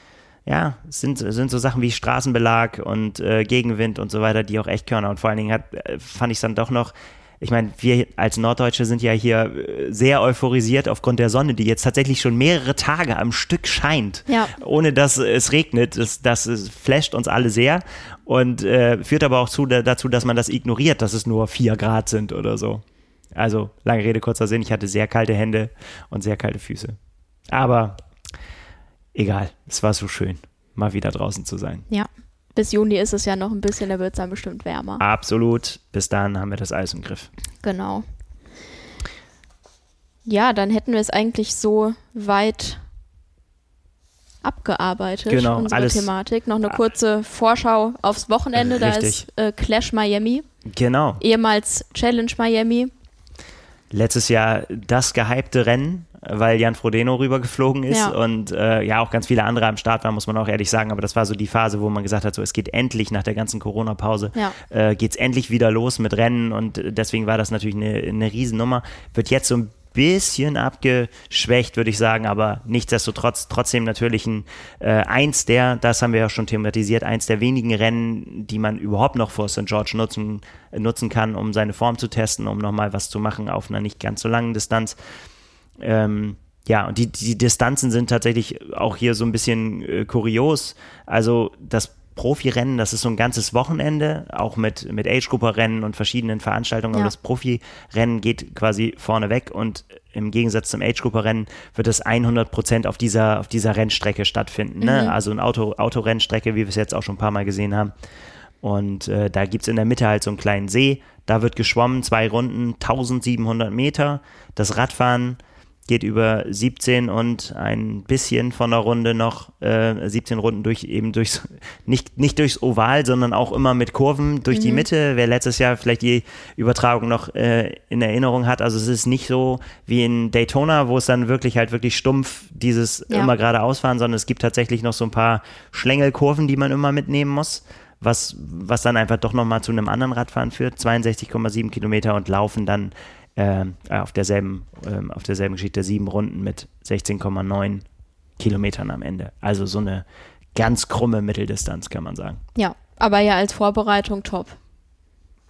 Speaker 1: ja, sind, sind so Sachen wie Straßenbelag und äh, Gegenwind und so weiter, die auch echt Körner. Und vor allen Dingen hat, äh, fand ich es dann doch noch ich meine, wir als Norddeutsche sind ja hier äh, sehr euphorisiert aufgrund der Sonne, die jetzt tatsächlich schon mehrere Tage am Stück scheint,
Speaker 2: ja.
Speaker 1: ohne dass es regnet. Das, das flasht uns alle sehr und äh, führt aber auch zu, dazu, dass man das ignoriert, dass es nur vier Grad sind oder so. Also, lange Rede, kurzer Sinn, ich hatte sehr kalte Hände und sehr kalte Füße. Aber egal, es war so schön, mal wieder draußen zu sein.
Speaker 2: Ja bis Juni ist es ja noch ein bisschen, da wird es dann bestimmt wärmer.
Speaker 1: Absolut. Bis dahin haben wir das Eis im Griff.
Speaker 2: Genau. Ja, dann hätten wir es eigentlich so weit abgearbeitet,
Speaker 1: genau,
Speaker 2: unsere
Speaker 1: alles,
Speaker 2: Thematik. Noch eine kurze Vorschau aufs Wochenende,
Speaker 1: richtig.
Speaker 2: da ist äh, Clash Miami.
Speaker 1: Genau.
Speaker 2: Ehemals Challenge Miami.
Speaker 1: Letztes Jahr das gehypte Rennen weil Jan Frodeno rübergeflogen ist ja. und äh, ja auch ganz viele andere am Start waren, muss man auch ehrlich sagen. Aber das war so die Phase, wo man gesagt hat, so es geht endlich nach der ganzen Corona-Pause,
Speaker 2: ja.
Speaker 1: äh, geht es endlich wieder los mit Rennen und deswegen war das natürlich eine, eine Riesennummer. Wird jetzt so ein bisschen abgeschwächt, würde ich sagen, aber nichtsdestotrotz trotzdem natürlich ein äh, eins der, das haben wir ja schon thematisiert, eins der wenigen Rennen, die man überhaupt noch vor St. George nutzen, nutzen kann, um seine Form zu testen, um nochmal was zu machen auf einer nicht ganz so langen Distanz. Ähm, ja, und die, die Distanzen sind tatsächlich auch hier so ein bisschen äh, kurios. Also das Profirennen, das ist so ein ganzes Wochenende, auch mit, mit Age-Grupper-Rennen und verschiedenen Veranstaltungen. Ja. Aber das Profirennen geht quasi vorne weg und im Gegensatz zum Age-Grupper-Rennen wird es 100 Prozent auf dieser, auf dieser Rennstrecke stattfinden. Ne? Mhm. Also eine Auto, Autorennstrecke, wie wir es jetzt auch schon ein paar Mal gesehen haben. Und äh, da gibt es in der Mitte halt so einen kleinen See. Da wird geschwommen, zwei Runden, 1700 Meter. Das Radfahren geht über 17 und ein bisschen von der Runde noch äh, 17 Runden durch eben durchs nicht nicht durchs Oval, sondern auch immer mit Kurven durch mhm. die Mitte. Wer letztes Jahr vielleicht die Übertragung noch äh, in Erinnerung hat, also es ist nicht so wie in Daytona, wo es dann wirklich halt wirklich stumpf dieses ja. immer geradeaus fahren, sondern es gibt tatsächlich noch so ein paar Schlängelkurven, die man immer mitnehmen muss was, was dann einfach doch nochmal zu einem anderen Radfahren führt. 62,7 Kilometer und laufen dann äh, auf, derselben, äh, auf derselben Geschichte sieben Runden mit 16,9 Kilometern am Ende. Also so eine ganz krumme Mitteldistanz, kann man sagen.
Speaker 2: Ja, aber ja als Vorbereitung top.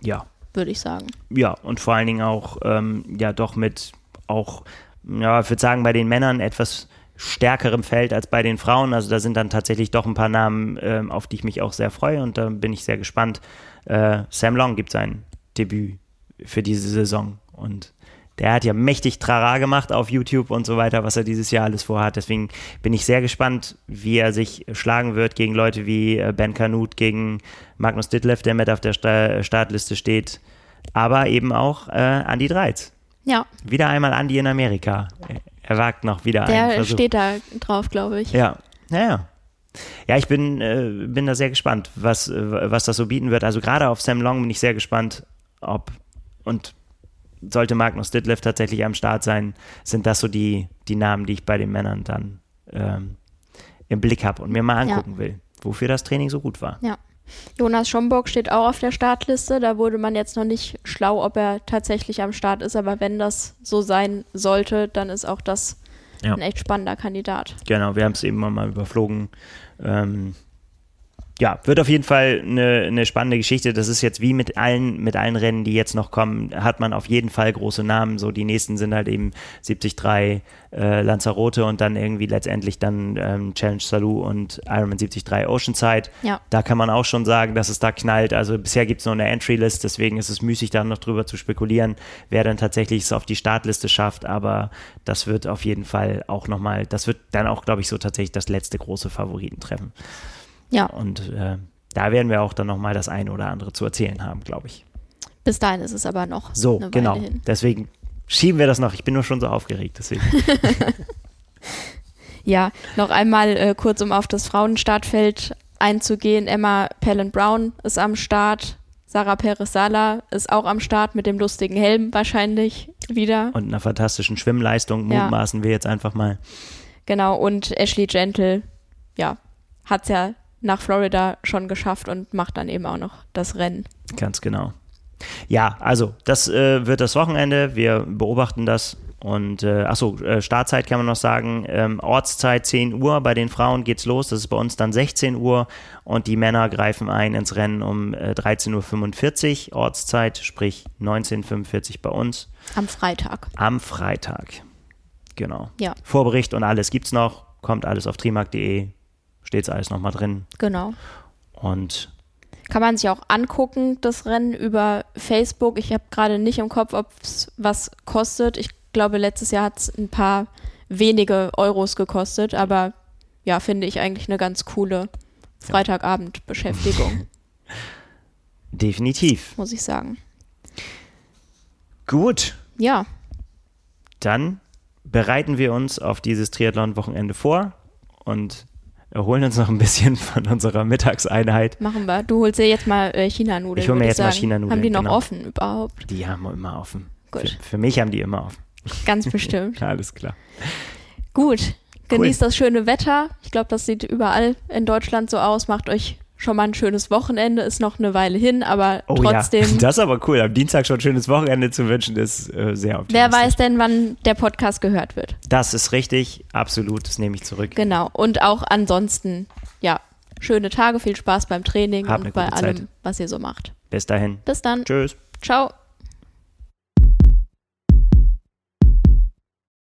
Speaker 1: Ja.
Speaker 2: Würde ich sagen.
Speaker 1: Ja, und vor allen Dingen auch, ähm, ja, doch mit auch, ja, ich würde sagen, bei den Männern etwas stärkerem Feld als bei den Frauen. Also da sind dann tatsächlich doch ein paar Namen, äh, auf die ich mich auch sehr freue und da bin ich sehr gespannt. Äh, Sam Long gibt sein Debüt für diese Saison und der hat ja mächtig Trara gemacht auf YouTube und so weiter, was er dieses Jahr alles vorhat. Deswegen bin ich sehr gespannt, wie er sich schlagen wird gegen Leute wie äh, Ben Kanut, gegen Magnus Ditlev, der mit auf der Startliste steht, aber eben auch äh, Andy Dreiz.
Speaker 2: Ja.
Speaker 1: Wieder einmal Andy in Amerika. Er wagt noch wieder
Speaker 2: der
Speaker 1: einen
Speaker 2: Der steht da drauf, glaube ich.
Speaker 1: Ja, naja. Ja, ich bin, äh, bin da sehr gespannt, was, äh, was das so bieten wird. Also gerade auf Sam Long bin ich sehr gespannt, ob und sollte Magnus Ditlev tatsächlich am Start sein, sind das so die, die Namen, die ich bei den Männern dann ähm, im Blick habe und mir mal angucken ja. will, wofür das Training so gut war.
Speaker 2: Ja. Jonas Schomburg steht auch auf der Startliste. Da wurde man jetzt noch nicht schlau, ob er tatsächlich am Start ist. Aber wenn das so sein sollte, dann ist auch das ja. ein echt spannender Kandidat.
Speaker 1: Genau, wir haben es eben mal überflogen. Ähm, ja, wird auf jeden Fall eine, eine spannende Geschichte. Das ist jetzt wie mit allen, mit allen Rennen, die jetzt noch kommen, hat man auf jeden Fall große Namen. So die nächsten sind halt eben 73 äh, Lanzarote und dann irgendwie letztendlich dann ähm, Challenge Salou und Ironman 73 Oceanside.
Speaker 2: Ja.
Speaker 1: Da kann man auch schon sagen, dass es da knallt. Also bisher gibt es nur eine Entry-List, deswegen ist es müßig, da noch drüber zu spekulieren, wer dann tatsächlich es auf die Startliste schafft. Aber das wird auf jeden Fall auch nochmal, das wird dann auch, glaube ich, so tatsächlich das letzte große Favoritentreffen.
Speaker 2: Ja.
Speaker 1: Und äh, da werden wir auch dann nochmal das eine oder andere zu erzählen haben, glaube ich.
Speaker 2: Bis dahin ist es aber noch.
Speaker 1: So, genau. Hin. Deswegen schieben wir das noch. Ich bin nur schon so aufgeregt, deswegen.
Speaker 2: ja, noch einmal äh, kurz, um auf das Frauenstartfeld einzugehen. Emma Pellen Brown ist am Start. Sarah Perez-Sala ist auch am Start mit dem lustigen Helm wahrscheinlich wieder.
Speaker 1: Und einer fantastischen Schwimmleistung ja. mutmaßen wir jetzt einfach mal.
Speaker 2: Genau, und Ashley Gentle, ja, hat es ja nach Florida schon geschafft und macht dann eben auch noch das Rennen.
Speaker 1: Ganz genau. Ja, also das äh, wird das Wochenende. Wir beobachten das. Und äh, achso, äh, Startzeit kann man noch sagen, ähm, Ortszeit 10 Uhr, bei den Frauen geht's los, das ist bei uns dann 16 Uhr und die Männer greifen ein ins Rennen um äh, 13.45 Uhr Ortszeit, sprich 19.45 Uhr bei uns.
Speaker 2: Am Freitag.
Speaker 1: Am Freitag, genau.
Speaker 2: Ja.
Speaker 1: Vorbericht und alles gibt's noch, kommt alles auf trimark.de, steht es alles nochmal drin.
Speaker 2: Genau.
Speaker 1: Und
Speaker 2: kann man sich auch angucken, das Rennen über Facebook. Ich habe gerade nicht im Kopf, ob es was kostet. Ich glaube, letztes Jahr hat es ein paar wenige Euros gekostet, aber ja, finde ich eigentlich eine ganz coole Freitagabend-Beschäftigung.
Speaker 1: Definitiv.
Speaker 2: Muss ich sagen.
Speaker 1: Gut.
Speaker 2: Ja.
Speaker 1: Dann bereiten wir uns auf dieses Triathlon-Wochenende vor und erholen uns noch ein bisschen von unserer Mittagseinheit.
Speaker 2: Machen wir. Du holst dir jetzt mal äh, China-Nudeln.
Speaker 1: Ich hole mir jetzt sagen. mal China-Nudeln.
Speaker 2: Haben die noch genau. offen überhaupt?
Speaker 1: Die haben immer offen. Gut. Für, für, mich haben die immer offen.
Speaker 2: Ganz bestimmt.
Speaker 1: Alles klar.
Speaker 2: Gut. Genießt cool. das schöne Wetter. Ich glaube, das sieht überall in Deutschland so aus. Macht euch schon mal ein schönes Wochenende, ist noch eine Weile hin, aber oh, trotzdem. Ja.
Speaker 1: Das ist aber cool. Am Dienstag schon ein schönes Wochenende zu wünschen, ist äh, sehr optimistisch.
Speaker 2: Wer weiß denn, wann der Podcast gehört wird?
Speaker 1: Das ist richtig, absolut, das nehme ich zurück.
Speaker 2: Genau. Und auch ansonsten, ja, schöne Tage, viel Spaß beim Training
Speaker 1: Hab
Speaker 2: und bei allem,
Speaker 1: Zeit.
Speaker 2: was ihr so macht.
Speaker 1: Bis dahin.
Speaker 2: Bis dann.
Speaker 1: Tschüss.
Speaker 2: Ciao.